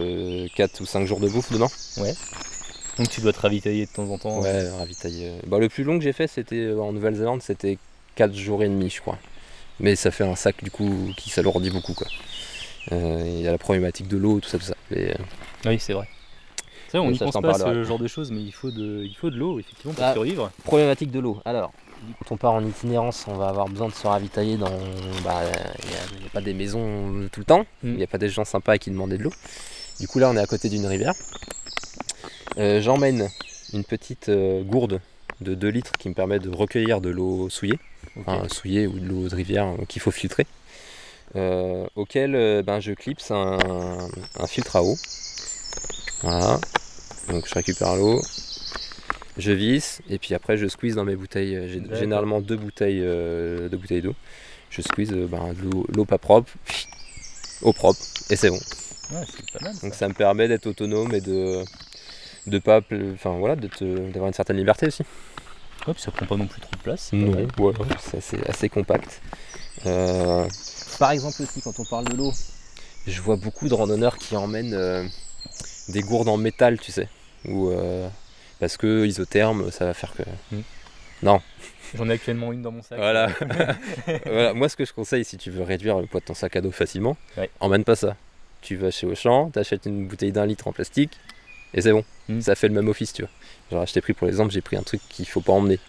4 ou 5 jours de bouffe dedans. Donc tu dois te ravitailler de temps en temps. Ouais, ravitailler. Bah, le plus long que j'ai fait, c'était euh, en Nouvelle-Zélande, c'était 4 jours et demi, je crois. Mais ça fait un sac du coup qui s'alourdit beaucoup quoi. Euh, Il y a la problématique de l'eau, tout ça, tout ça. Et, euh, Oui, c'est vrai. C'est vrai, on n'y pense pas à ce genre de choses, mais il faut de, il faut de l'eau, effectivement, pour Ah. survivre. Problématique de l'eau. Alors, quand on part en itinérance, on va avoir besoin de se ravitailler dans. Bah, il n'y a, pas des maisons tout le temps. Il Mm. n'y a pas des gens sympas qui demandaient de l'eau. Du coup, là, on est à côté d'une rivière. Euh, J'emmène une petite euh, gourde de 2 litres qui me permet de recueillir de l'eau souillée, enfin, souillée ou de l'eau de rivière euh, qu'il faut filtrer. euh, auquel euh, ben, je clipse un, un filtre à eau. Voilà. Donc je récupère l'eau, je visse et puis après je squeeze dans mes bouteilles. J'ai D'accord. généralement deux bouteilles euh, deux bouteilles d'eau. Je squeeze euh, ben, l'eau- pas propre, eau propre et c'est bon. Ouais, c'est pas mal. ça. Donc ça me permet d'être autonome et de de pas enfin voilà d'avoir une certaine liberté aussi. Ouais, puis ça prend pas non plus trop de place. mal. voilà, c'est assez, assez compact. Euh, par exemple aussi quand on parle de l'eau, je vois beaucoup de randonneurs qui emmènent euh, des gourdes en métal, tu sais, ou euh, parce que isotherme, ça va faire que. J'en ai actuellement une dans mon sac. Voilà. Voilà, Moi, ce que je conseille, si tu veux réduire le poids de ton sac à dos facilement, Ouais. emmène pas ça. Tu vas chez Auchan, t'achètes une bouteille d'un litre en plastique, et c'est bon. Mm. Ça fait le même office, tu vois. Genre, je t'ai pris pour l'exemple, j'ai pris un truc qu'il faut pas emmener.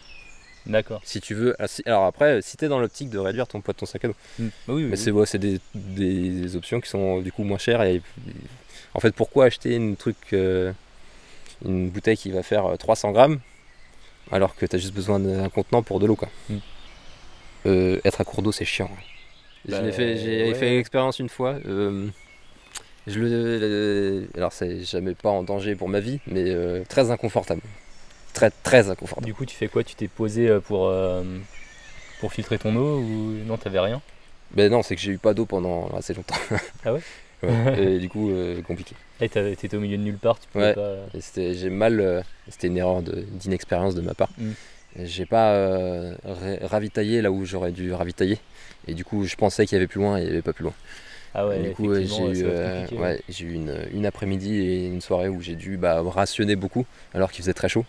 D'accord. Si tu veux. ah, Alors après, si t'es dans l'optique de réduire ton poids de ton sac à dos, Mm. Bah oui, oui, mais oui. c'est ouais, c'est des, des options qui sont du coup moins chères. Et, en fait, pourquoi acheter une truc, euh, une bouteille qui va faire euh, 300 grammes alors que tu as juste besoin d'un contenant pour de l'eau quoi? Mm. Euh, être à court d'eau, c'est chiant. Je Bah, l'ai fait, j'ai ouais. fait l'expérience une fois. euh, je le, alors c'est jamais pas en danger pour ma vie, mais euh, très inconfortable. Très très inconfortable. Du coup, tu fais quoi? Tu t'es posé euh, pour, euh, pour filtrer ton eau ou non T'avais rien? Ben non, c'est que j'ai eu pas d'eau pendant assez longtemps. Ah ouais? Ouais, Et du coup, euh, compliqué. Et t'étais au milieu de nulle part, tu pouvais Ouais. pas. Et c'était- J'ai mal. euh, c'était une erreur de- d'inexpérience de, ma part. Mm. J'ai pas euh, ra- ravitaillé là où j'aurais dû ravitailler. Et du coup, je pensais qu'il y avait plus loin et il n'y avait pas plus loin. Ah ouais, Et du coup, euh, j'ai eu, euh, ouais, j'ai eu une, une après-midi et une soirée où j'ai dû bah, rationner beaucoup alors qu'il faisait très chaud.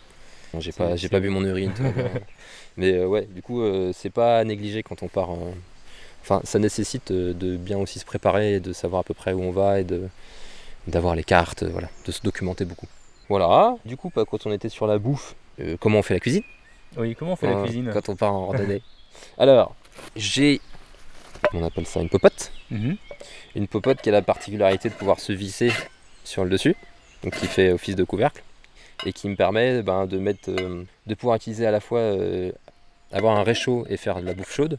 Bon, j'ai C'est- pas, j'ai pas bu mon urine. Mais euh, ouais, du coup, euh, c'est pas à négliger quand on part. euh, Enfin, ça nécessite euh, de bien aussi se préparer, et de savoir à peu près où on va et de d'avoir les cartes, euh, voilà, de se documenter beaucoup. Voilà. Du coup, bah, quand on était sur la bouffe, euh, comment on fait la cuisine? Oui, comment on fait la euh, cuisine? quand on part en randonnée Alors, j'ai, on appelle ça une popote Mhm. une popote qui a la particularité de pouvoir se visser sur le dessus, donc qui fait office de couvercle, et qui me permet ben, de, mettre, euh, de pouvoir utiliser à la fois avoir un réchaud et faire de la bouffe chaude,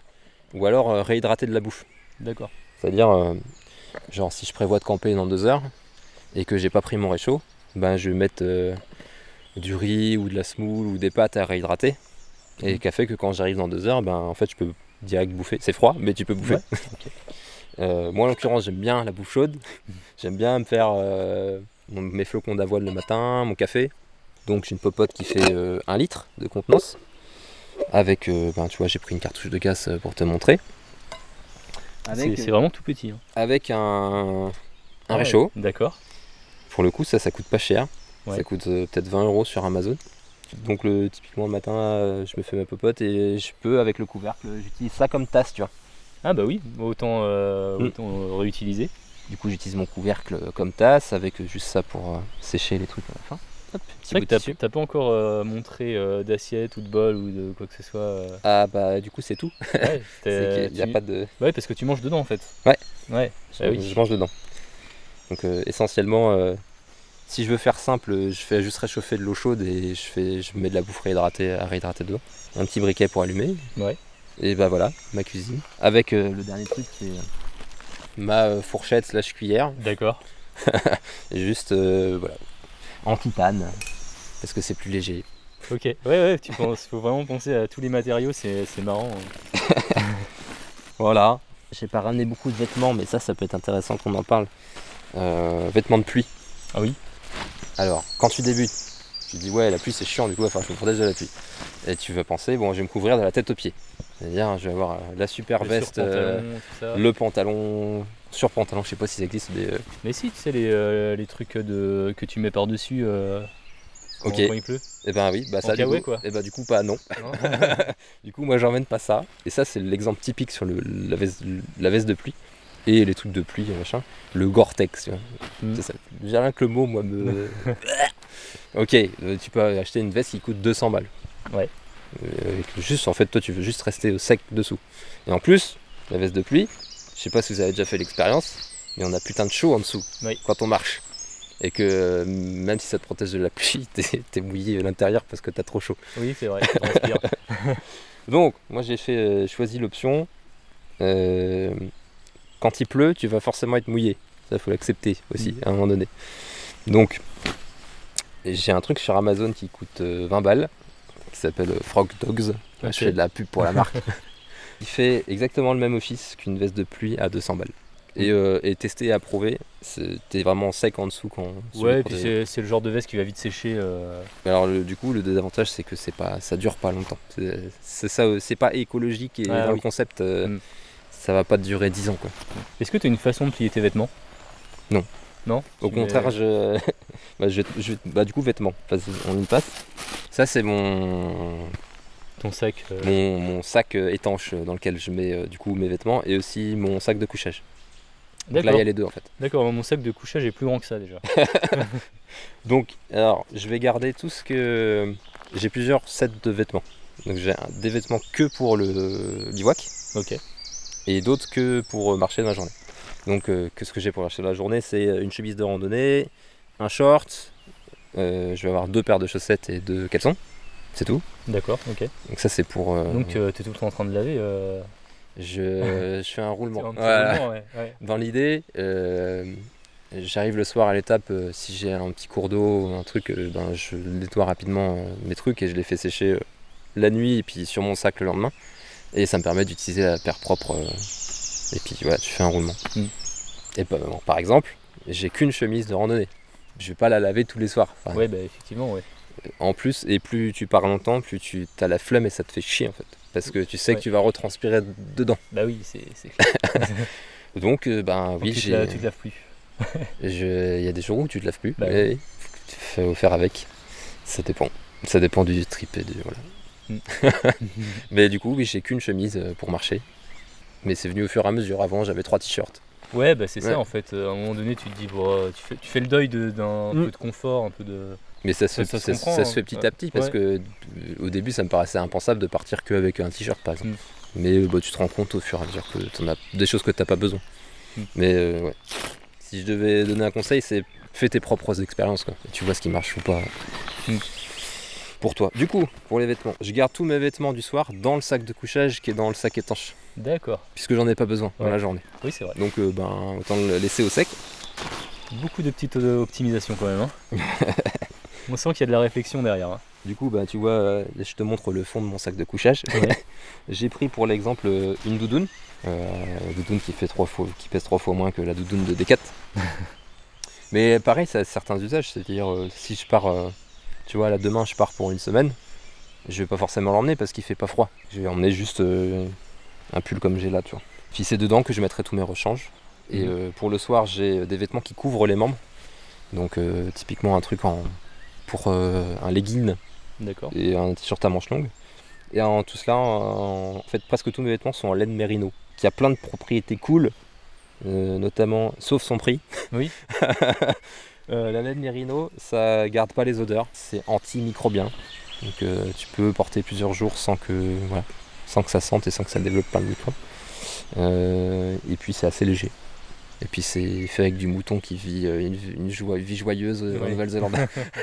ou alors euh, réhydrater de la bouffe. D'accord. C'est-à-dire, euh, genre si je prévois de camper dans deux heures et que j'ai pas pris mon réchaud, ben je vais mettre euh, du riz ou de la semoule ou des pâtes à réhydrater, et Mhm. qui a fait que quand j'arrive dans deux heures, ben en fait je peux direct bouffer. C'est froid, mais tu peux bouffer. Ouais. Euh, moi, en l'occurrence, j'aime bien la bouffe chaude. J'aime bien me faire euh, mes flocons d'avoine le matin, mon café. Donc, j'ai une popote qui fait un litre de contenance. Avec, euh, ben, tu vois, j'ai pris une cartouche de gaz euh, pour te montrer. C'est c'est vraiment tout petit. hein. avec un, un Ah ouais, réchaud. D'accord. Pour le coup, ça, ça coûte pas cher. Ouais. Ça coûte euh, peut-être 20 euros sur Amazon. Donc, le, typiquement, le matin, euh, je me fais ma popote et je peux, avec le couvercle, j'utilise ça comme tasse, tu vois. Ah bah oui, autant, euh, Mm. autant euh, réutiliser. Du coup, j'utilise mon couvercle comme tasse avec juste ça pour euh, sécher les trucs à la fin. De t'as pas encore euh, montré euh, d'assiette ou de bol ou de quoi que ce soit. euh. Ah bah du coup c'est tout. Ouais, C'est qu'il n'y a tu- pas de. Ouais, parce que tu manges dedans en fait. Ouais. Ouais. Je, Ah oui. je mange dedans. Donc euh, essentiellement, euh, si je veux faire simple, je fais juste réchauffer de l'eau chaude et je fais, je mets de la bouffe réhydratée à réhydrater dedans. Un petit briquet pour allumer. Ouais. Et bah voilà, ma cuisine. Avec euh, le dernier truc, c'est euh, ma euh, fourchette slash cuillère. D'accord. Et juste euh, voilà, en titane parce que c'est plus léger. Ok. Ouais, ouais, tu penses, faut vraiment penser à tous les matériaux, c'est c'est marrant. hein. Voilà. J'ai pas ramené beaucoup de vêtements, mais ça, ça peut être intéressant qu'on en parle. Euh, vêtements de pluie. Ah oui Alors, quand tu débutes, tu dis ouais, la pluie c'est chiant, du coup, il va falloir que je me protège de la pluie. Et tu vas penser, bon, je vais me couvrir de la tête aux pieds. C'est-à-dire, je vais avoir euh, la super Le veste, euh, le pantalon, sur pantalon, je sais pas si ça existe, mais euh, Mais si, tu sais, les, euh, les trucs de, que tu mets par-dessus euh, quand, Ok. quand il pleut. eh ben oui, bah En ça, du coup, quoi. eh ben du coup, pas non. Non Du coup, moi, j'emmène pas ça. Et ça, c'est l'exemple typique sur le, la, veste, la veste de pluie. Et les trucs de pluie, machin. Le Gore-Tex. Mm. C'est ça. J'ai rien que le mot, moi, me. ok, euh, tu peux acheter une veste qui coûte 200 balles. Ouais. Euh, avec juste, en fait, toi, tu veux juste rester sec dessous. Et en plus, la veste de pluie, je sais pas si vous avez déjà fait l'expérience, mais on a putain de chaud en dessous Oui. quand on marche. Et que euh, même si ça te protège de la pluie, t'es mouillé à l'intérieur parce que t'as trop chaud. Oui, c'est vrai. Donc, moi j'ai fait euh, choisi l'option. euh, quand il pleut, tu vas forcément être mouillé. Ça, faut l'accepter aussi Mhm. à un moment donné. Donc, j'ai un truc sur Amazon qui coûte euh, 20 balles, qui s'appelle Frog Dogs. Je fais de la pub pour la marque. il fait exactement le même office qu'une veste de pluie à 200 balles. Et, euh, et testé et approuvé, t'es vraiment sec en dessous quand. Ouais, et puis c'est le genre de veste qui va vite sécher. euh, Mais Alors le- du coup le désavantage c'est que c'est pas ça dure pas longtemps. C'est ça c'est pas écologique et Ah, dans le concept euh, Mm. ça va pas durer 10 ans quoi. Est-ce que tu as une façon de plier tes vêtements? Non. Non? Au mets- contraire je, bah, je, je- bah, du coup vêtements on y passe. Ça c'est mon, Ton sac. euh, mon mon sac euh, étanche euh, dans lequel je mets du coup mes vêtements et aussi mon sac de couchage. Donc là il y a les deux en fait. D'accord, mon sac de couchage est plus grand que ça déjà. Donc alors je vais garder tout ce que j'ai plusieurs sets de vêtements. Donc j'ai des vêtements que pour le bivouac. ok. et d'autres que pour marcher dans la journée. Donc, euh, que ce que j'ai pour marcher dans la journée, c'est une chemise de randonnée, un short, euh, je vais avoir deux paires de chaussettes et deux caleçons, c'est tout. D'accord, ok. Donc, ça, c'est pour. euh, Donc tu es tout le temps en train de laver. euh, je, je fais un roulement. un petit Voilà. roulement, ouais, ouais. Dans l'idée, euh, j'arrive le soir à l'étape, euh, si j'ai un petit cours d'eau, un truc, euh, ben, je nettoie rapidement euh, mes trucs et je les fais sécher euh, la nuit et puis sur mon sac le lendemain. Et ça me permet d'utiliser la paire propre. euh, et puis voilà, tu fais un roulement. Mm. Et bah, bon, par exemple, j'ai qu'une chemise de randonnée. Je vais pas la laver tous les soirs. Enfin, Ouais, bah effectivement, ouais. En plus, et plus tu pars longtemps, plus tu as la flemme et ça te fait chier en fait. Parce que tu sais Ouais. que tu vas retranspirer dedans. Bah oui, c'est clair. Donc, euh, ben Donc oui, j'ai. tu te laves plus. Je- Il y a des jours où tu te laves plus, Bah mais tu faut faire avec. Ça dépend. Ça dépend du trip et du voilà. Mm. mais du coup, oui, j'ai qu'une chemise euh, pour marcher. Mais c'est venu au fur et à mesure. Avant, j'avais trois t-shirts. Ouais, bah c'est Ouais. ça en fait. Euh, À un moment donné, tu te dis, bon, tu, fais, tu fais le deuil de- d'un Mm. peu de confort, un peu de. Mais ça se, Ça- fait, ça se ça- comprend, ça se hein. fait petit Ouais. à petit parce que euh, au début, ça me paraissait impensable de partir qu'avec un t-shirt, par exemple. Mm. Mais euh, bah, tu te rends compte au fur et à mesure que tu as des choses que tu n'as pas besoin. Mm. Mais euh, ouais. Si je devais donner un conseil, c'est fais tes propres expériences. Quoi. Et tu vois ce qui marche ou pas. Mm. Pour toi. Du coup, pour les vêtements, je garde tous mes vêtements du soir dans le sac de couchage qui est dans le sac étanche. D'accord. Puisque j'en ai pas besoin dans la journée. Oui, c'est vrai. Donc euh, ben, autant le laisser au sec. Beaucoup de petites optimisations quand même. hein. On sent qu'il y a de la réflexion derrière. hein. Du coup, bah, tu vois, euh, je te montre le fond de mon sac de couchage. Ouais. J'ai pris pour l'exemple euh, une doudoune. Euh, doudoune qui, fait trois fois, qui pèse trois fois moins que la doudoune de Decat. Mais pareil, ça a certains usages. C'est-à-dire, euh, si je pars, euh, tu vois, là demain, je pars pour une semaine, je vais pas forcément l'emmener parce qu'il fait pas froid. Je vais emmener juste euh, un pull comme j'ai là, tu vois. Puis c'est dedans que je mettrai tous mes rechanges. Et Mhm. euh, pour le soir, j'ai des vêtements qui couvrent les membres. Donc, euh, typiquement, un truc en, pour euh, un legging et un t-shirt à manches longues. Et en tout cela, en, en fait, presque tous mes vêtements sont en laine mérino, qui a plein de propriétés cool, euh, notamment, sauf son prix. Oui. Euh, la laine mérino, ça garde pas les odeurs, c'est antimicrobien. Donc euh, tu peux porter plusieurs jours sans que, voilà, sans que ça sente et sans que ça développe plein de microbes. Et puis c'est assez léger. Et puis c'est fait avec du mouton qui vit euh, une, une joie- vie joyeuse euh, en. Nouvelle-Zélande.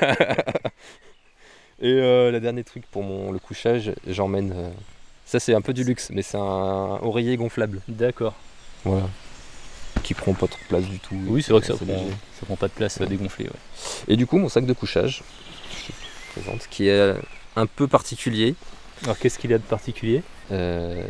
Et euh, le dernier truc pour mon, le couchage, j'emmène. euh, ça, c'est un peu du luxe, mais c'est un oreiller gonflable. D'accord. Voilà. Qui prend pas trop de place du tout. Oui, c'est vrai que ça prend, ça prend pas de place à dégonfler. ouais. Et du coup, mon sac de couchage, je te présente, qui est un peu particulier. Alors qu'est-ce qu'il a de particulier? Euh,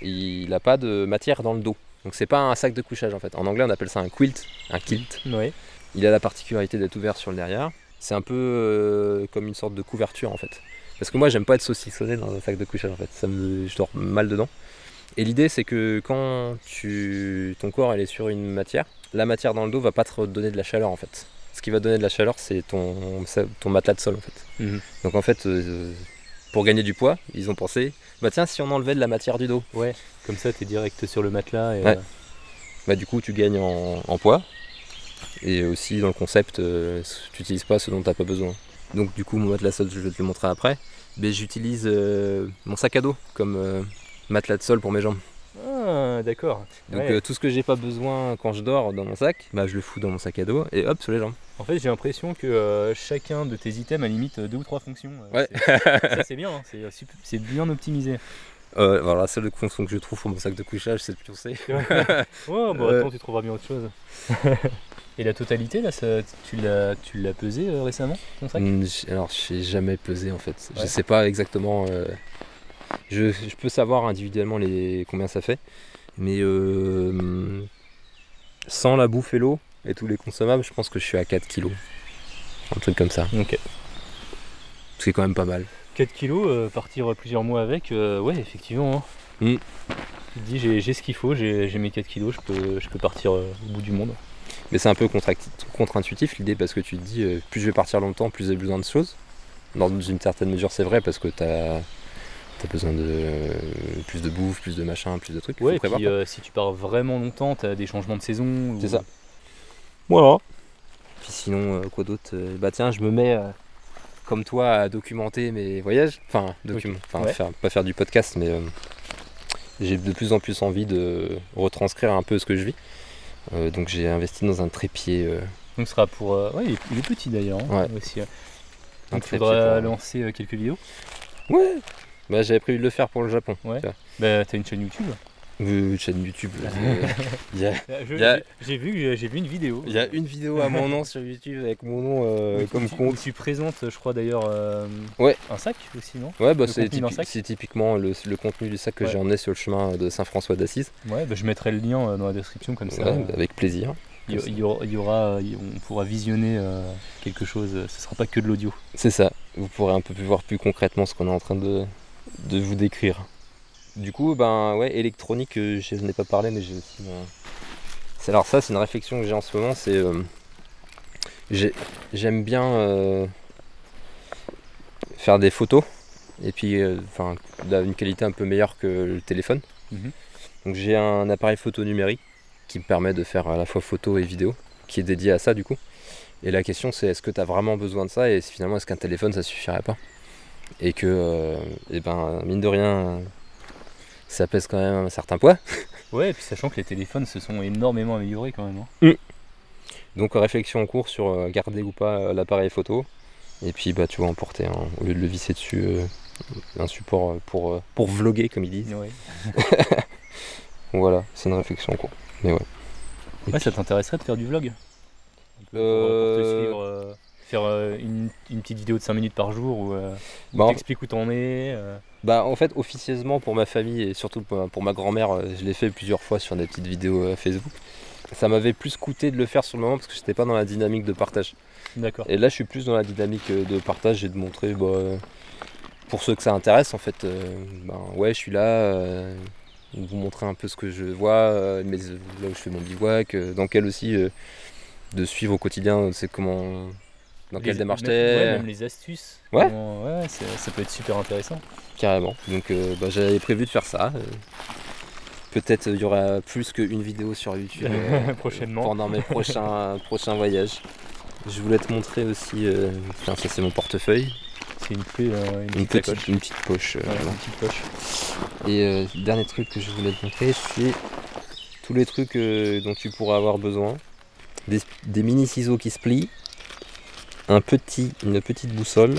il n'a pas de matière dans le dos. Donc, c'est pas un sac de couchage en fait. En anglais, on appelle ça un quilt. Un kilt. Oui. Il a la particularité d'être ouvert sur le derrière. C'est un peu euh, comme une sorte de couverture en fait. Parce que moi j'aime pas être saucissonné dans un sac de couchage en fait. Ça me, je dors mal dedans. Et l'idée c'est que quand tu, ton corps il est sur une matière, la matière dans le dos va pas te donner de la chaleur en fait. Ce qui va donner de la chaleur c'est ton, ton matelas de sol en fait. Mhm. Donc en fait euh, pour gagner du poids, ils ont pensé, bah tiens si on enlevait de la matière du dos, Comme ça, t'es direct sur le matelas. Et, Ouais. euh, bah du coup tu gagnes en, en poids. Et aussi dans le concept, euh, tu n'utilises pas ce dont tu n'as pas besoin. Donc du coup mon matelas sol, je vais te le montrer après. Mais j'utilise euh, mon sac à dos comme matelas de sol pour mes jambes. Ah, d'accord. Donc Ouais. euh, tout ce que j'ai pas besoin quand je dors dans mon sac, bah je le fous dans mon sac à dos et hop sur les jambes. En fait, j'ai l'impression que euh, chacun de tes items a limite deux ou trois fonctions. Euh, Ouais. c'est- ça, c'est bien. hein, C'est, euh, c'est bien optimisé. Euh, voilà, la seule fonction que je trouve pour mon sac de couchage, c'est de pioncer. Oh, bah Ouais. attends, tu trouveras bien autre chose. Et la totalité, là, ça- tu, l'as, tu l'as pesé euh, récemment, ton sac? J- Alors, je sais jamais pesé en fait. Je sais pas exactement. Je, je peux savoir individuellement les combien ça fait, mais euh, sans la bouffe et l'eau et tous les consommables, je pense que je suis à 4 kilos. Un truc comme ça. Ok. Ce qui est quand même pas mal. 4 kilos, euh, partir plusieurs mois avec, euh, ouais, effectivement. hein. Mm. Tu te dis, j'ai, ce qu'il faut, j'ai, mes 4 kilos, je peux, je peux partir au bout du monde. Mais c'est un peu contre-intuitif l'idée parce que tu te dis plus je vais partir longtemps, plus j'ai besoin de choses. Dans une certaine mesure, c'est vrai parce que t'as as besoin de euh, plus de bouffe, plus de machin, plus de trucs. faut Ouais, prévoir, puis euh, si tu pars vraiment longtemps, t'as des changements de saison. ou- C'est ça. Voilà. Puis sinon, euh, quoi d'autre Bah tiens, je me mets euh, comme toi à documenter mes voyages. Enfin, document, enfin Ouais. faire, pas faire du podcast, mais euh, j'ai de plus en plus envie de retranscrire un peu ce que je vis. Euh, donc j'ai investi dans un trépied. euh, Donc ce sera pour. euh, Ouais, il est, il est petit d'ailleurs. hein, Ouais. aussi, euh. un Donc il faudra pour- lancer euh, quelques vidéos. Ouais. Bah j'avais prévu de le faire pour le Japon. Ouais. tu. Bah, t'as une chaîne YouTube. Euh, chaîne YouTube. euh, Il y, a, Je- Il y a- j'ai, vu, j'ai, vu une vidéo. il y a une vidéo à mon nom sur YouTube avec mon nom euh, comme tu, compte. tu présentes, je crois d'ailleurs, euh, Ouais. un sac aussi, non? Ouais, bah c'est typi- typiquement le, le contenu du sac que Ouais. j'ai emmené sur le chemin de Saint-François d'Assise. Ouais, bah, je mettrai le lien dans la description comme ça. Ouais, avec plaisir. il, y, il y aura, il y aura- on pourra visionner quelque chose. Ce sera pas que de l'audio. C'est ça. Vous pourrez un peu plus voir plus concrètement ce qu'on est en train de, de vous décrire. Du coup, ben ouais, électronique, euh, je n'ai pas parlé, mais j'ai aussi. euh, c'est- Alors ça, c'est une réflexion que j'ai en ce moment. C'est euh, j'ai- j'aime bien euh, faire des photos et puis euh, enfin d'une qualité un peu meilleure que le téléphone. Mhm. Donc j'ai un appareil photo numérique qui me permet de faire à la fois photo et vidéo, qui est dédié à ça du coup. Et la question c'est est-ce que tu as vraiment besoin de ça et finalement est-ce qu'un téléphone ça suffirait pas? Et que, euh, eh ben, mine de rien, ça pèse quand même un certain poids. Ouais, et puis sachant que les téléphones se sont énormément améliorés quand même. hein. Donc réflexion en cours sur euh, garder ou pas euh, l'appareil photo. Et puis bah tu vois emporter un- au lieu de le visser dessus euh, un support pour, euh, pour vloguer comme ils disent. Ouais. Voilà, c'est une réflexion en cours. Mais ouais. Et ça t'intéresserait de faire du vlog? Euh, Pour te suivre. Faire euh, une, une petite vidéo de 5 minutes par jour où, euh, où Bah, t'expliques où t'en es. euh. Bah en fait officieusement pour ma famille et surtout pour ma grand-mère, je l'ai fait plusieurs fois sur des petites vidéos Facebook. Ça m'avait plus coûté de le faire sur le moment parce que j'étais pas dans la dynamique de partage. D'accord. Et là je suis plus dans la dynamique de partage et de montrer bah, pour ceux que ça intéresse en fait, euh, ben ouais je suis là, euh, vous montrer un peu ce que je vois, euh, là où je fais mon bivouac, dans quel aussi de suivre au quotidien, c'est comment dans quelle démarche t'es. ouais, même les astuces. Ouais. Comment- ouais, ça peut être super intéressant. Carrément. Donc euh, bah, j'avais prévu de faire ça. euh. Peut-être il y aura plus qu'une vidéo sur YouTube euh, Prochainement. pendant mes prochains, prochains voyages. Je voulais te montrer aussi, euh, tiens, ça c'est mon portefeuille, C'est une, euh, une une petite une petite poche. euh, Voilà, voilà. une petite poche. Et euh, dernier truc que je voulais te montrer, c'est tous les trucs euh, dont tu pourras avoir besoin. Des, des mini ciseaux qui se plient, un petit, une petite boussole,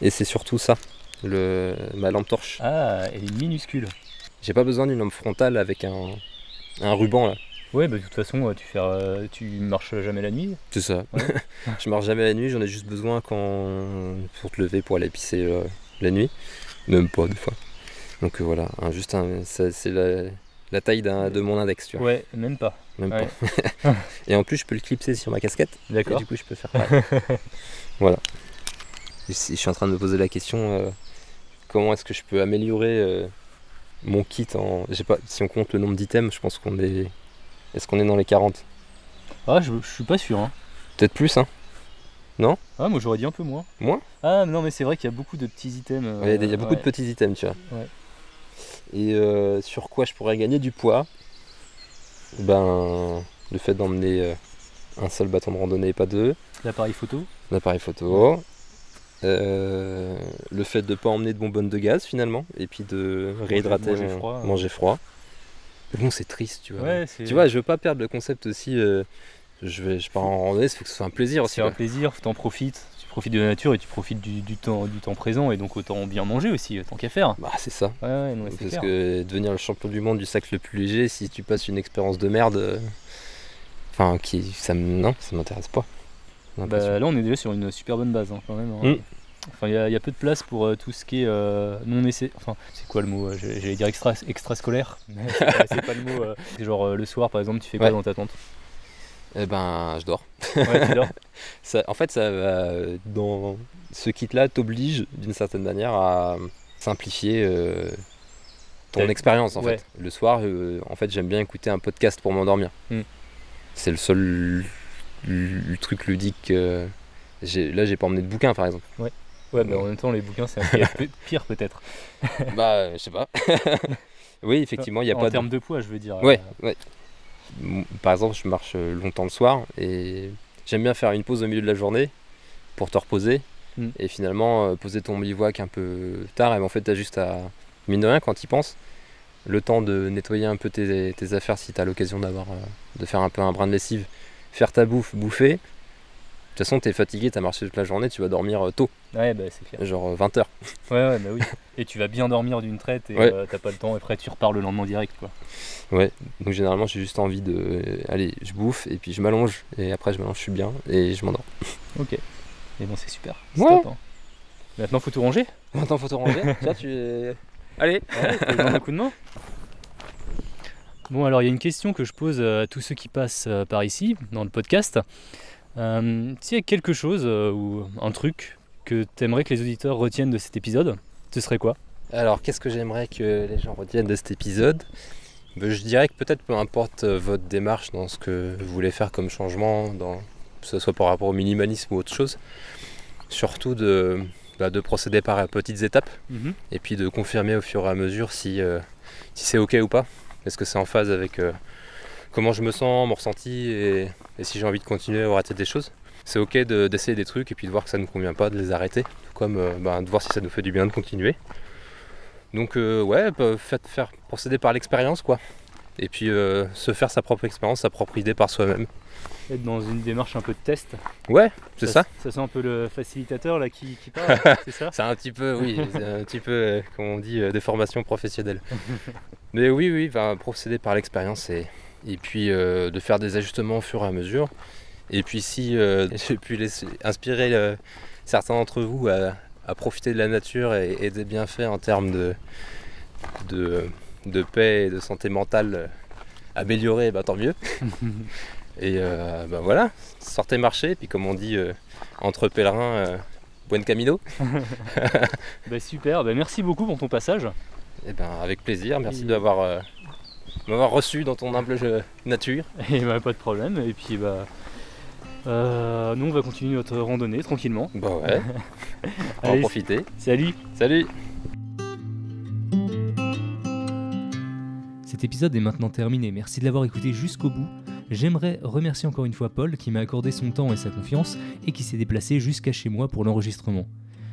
et c'est surtout ça, le, ma lampe torche. Ah, elle est minuscule. J'ai pas besoin d'une lampe frontale avec un, un ruban là. Ouais, bah, de toute façon, euh, tu, fais, euh, tu marches jamais la nuit. C'est ça. Ouais. je marche jamais la nuit, j'en ai juste besoin quand pour te lever pour aller pisser euh, la nuit. Même pas des fois. Donc euh, voilà, un- juste un, c'est la, la taille de mon index, tu vois. Ouais, même pas. Même ouais. pas. Et en plus, je peux le clipser sur ma casquette. Et D'accord. du coup, je peux faire pareil. voilà. Je je suis en train de me poser la question euh, comment est-ce que je peux améliorer euh, mon kit en. j'ai Pas, si on compte le nombre d'items, je pense qu'on est. Est-ce qu'on est dans les 40 Ah, je, je suis pas sûr. Hein. Peut-être plus, hein Ah, moi j'aurais dit un peu moins. Moins? Ah, non, mais c'est vrai qu'il y a beaucoup de petits items. euh, Il y a des- il y a beaucoup ouais. de petits items, tu vois. Ouais. Et euh, sur quoi je pourrais gagner du poids? Ben, le fait d'emmener euh, un seul bâton de randonnée et pas deux, L'appareil photo. l'appareil photo, euh, le fait de ne pas emmener de bonbonnes de gaz finalement, et puis de réhydrater, manger mon- froid. manger froid. Mais bon, c'est triste, tu vois. Ouais. Tu vois, je veux pas perdre le concept aussi. euh, je, vais, je pars en randonnée, il faut que ce soit un plaisir aussi. c'est un plaisir, t'en profites. Tu profites de la nature et tu profites du, du temps, du temps présent et donc autant bien manger aussi, tant qu'à faire. Bah, c'est ça. Ouais, ouais, non, c'est Parce clair. que devenir le champion du monde du sac le plus léger, si tu passes une expérience de merde, euh, enfin, qui, ça, non, ça m'intéresse pas. Bah, là, on est déjà sur une super bonne base hein, quand même. hein. Mm. Enfin, il y, a- il y a peu de place pour euh, tout ce qui est euh, non essai. Enfin, c'est quoi le mot J'allais dire extra, extrascolaire, mais c'est pas, le mot. C'est genre le soir, par exemple, tu fais quoi Ouais. dans ta tente? Eh ben, je dors. Ouais, tu dors Ça, en fait, ça va, dans ce kit-là t'oblige d'une certaine manière à simplifier euh, ton Ouais. expérience. En Ouais. fait, le soir, euh, en fait, j'aime bien écouter un podcast pour m'endormir. Mm. C'est le seul truc ludique. que j'ai- là, j'ai pas emmené de bouquin, par exemple. Ouais, mais en même temps, les bouquins, c'est un pire, pe- pire peut-être. bah, euh, je sais pas. oui, effectivement, il y a en pas de termes de... poids, je veux dire. Ouais, euh, ouais. Par exemple, je marche longtemps le soir et j'aime bien faire une pause au milieu de la journée pour te reposer. Mm. Et finalement, euh, poser ton bivouac un peu tard. Et ben, en fait, tu as juste à, mine de rien, quand tu y penses, le temps de nettoyer un peu tes, tes affaires si tu as l'occasion d'avoir, euh, de faire un peu un brin de lessive, faire ta bouffe, bouffer. De toute façon, tu es fatigué, tu as marché toute la journée, tu vas dormir euh, tôt, Ouais, bah c'est clair. genre 20h. Ouais, ouais, bah oui. Et tu vas bien dormir d'une traite et Ouais. euh, t'as pas le temps. Et après, tu repars le lendemain direct, quoi. Donc généralement, j'ai juste envie de. euh, allez, je bouffe et puis je m'allonge. Et après, je m'allonge, je suis bien et je m'endors. Ok. Et bon, c'est super. C'est Ouais. top, hein. Maintenant, faut tout ranger. Maintenant, faut te ranger. Tiens, tu es. Allez Ouais, t'as besoin d'un coup de main Bon, alors il y a une question que je pose à tous ceux qui passent euh, par ici, dans le podcast. Euh, S'il y a quelque chose euh, ou un truc que tu aimerais que les auditeurs retiennent de cet épisode, ce serait quoi? Alors, qu'est-ce que j'aimerais que les gens retiennent de cet épisode? Ben, Je dirais que peut-être peu importe euh, votre démarche dans ce que vous voulez faire comme changement, dans... que ce soit par rapport au minimalisme ou autre chose, surtout de, bah, de procéder par petites étapes et puis de confirmer au fur et à mesure si, euh, si c'est ok ou pas. Est-ce que c'est en phase avec comment je me sens, mon ressenti et, et si j'ai envie de continuer ou arrêter des choses. C'est ok de- d'essayer des trucs et puis de voir que ça ne convient pas, de les arrêter, tout comme euh, bah, de voir si ça nous fait du bien de continuer. Donc euh, ouais, bah, faites- faire procéder par l'expérience quoi. Et puis euh, se faire sa propre expérience, sa propre idée par soi-même. Être dans une démarche un peu de test. Ouais, c'est ça. Ça sent un peu le facilitateur là qui, qui parle, c'est ça? C'est un petit peu, oui, c'est un petit peu, comme on dit, des formations professionnelles. Mais oui, oui, va procéder par l'expérience et, et puis euh, de faire des ajustements au fur et à mesure. Et puis si euh, j'ai pu laisser, inspirer euh, certains d'entre vous à, à profiter de la nature et, et des bienfaits en termes de, de, de paix et de santé mentale améliorée, bah, tant mieux. et euh, bah, voilà, sortez marcher, puis comme on dit entre pèlerins, buen camino. Bah, super, merci beaucoup pour ton passage. Et ben avec plaisir, merci Et- d'avoir m'avoir reçu dans ton humble jeu- nature. Et bah, pas de problème. Et puis bah. euh, nous on va continuer notre randonnée tranquillement. Bah ouais, on va en Allez, profiter. salut Salut Cet épisode est maintenant terminé, merci de l'avoir écouté jusqu'au bout. J'aimerais remercier encore une fois Paul qui m'a accordé son temps et sa confiance et qui s'est déplacé jusqu'à chez moi pour l'enregistrement.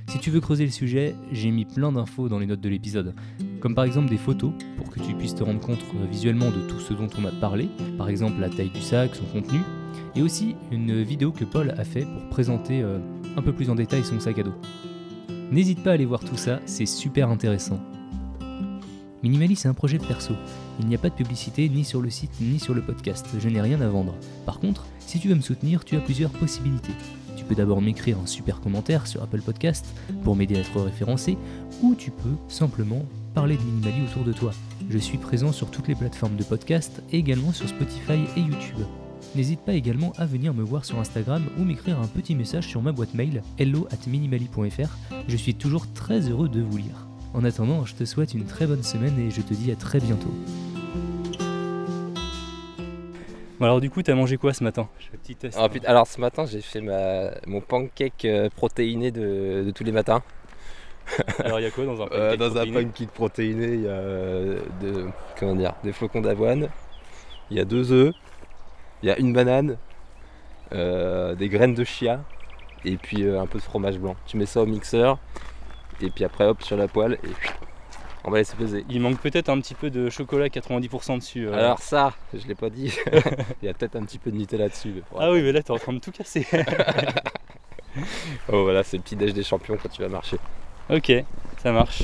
Si tu veux creuser le sujet, j'ai mis plein d'infos dans les notes de l'épisode, comme par exemple des photos pour que tu puisses te rendre compte euh, visuellement de tout ce dont on a parlé, par exemple la taille du sac, son contenu, et aussi une vidéo que Paul a fait pour présenter euh, un peu plus en détail son sac à dos. N'hésite pas à aller voir tout ça, c'est super intéressant. Minimali, c'est un projet perso. Il n'y a pas de publicité ni sur le site ni sur le podcast. Je n'ai rien à vendre. Par contre, si tu veux me soutenir, tu as plusieurs possibilités. Tu peux d'abord m'écrire un super commentaire sur Apple Podcast pour m'aider à être référencé, ou tu peux simplement parler de Minimali autour de toi. Je suis présent sur toutes les plateformes de podcast et également sur Spotify et YouTube. N'hésite pas également à venir me voir sur Instagram ou m'écrire un petit message sur ma boîte mail hello at minimali.fr. Je suis toujours très heureux de vous lire. En attendant, je te souhaite une très bonne semaine et je te dis à très bientôt. Bon, alors du coup t'as mangé quoi ce matin? Je un petit test. Ah, putain, Alors ce matin j'ai fait ma, mon pancake euh, protéiné de, de tous les matins. Alors il y a quoi dans un Euh, pancake dans un protéiné? pancake protéiné, il y a euh, de- comment dire, des flocons d'avoine, il y a deux œufs, il y a une banane, euh, des graines de chia et puis un peu de fromage blanc. Tu mets ça au mixeur et puis après hop sur la poêle et on va laisser peser. Il manque peut-être un petit peu de chocolat 90% dessus. euh. Alors ça, je l'ai pas dit, il y a peut-être un petit peu de Nutella dessus. Ah oui mais là t'es en train de tout casser. Oh voilà, c'est le petit déj des champions quand tu vas marcher. ok, ça marche.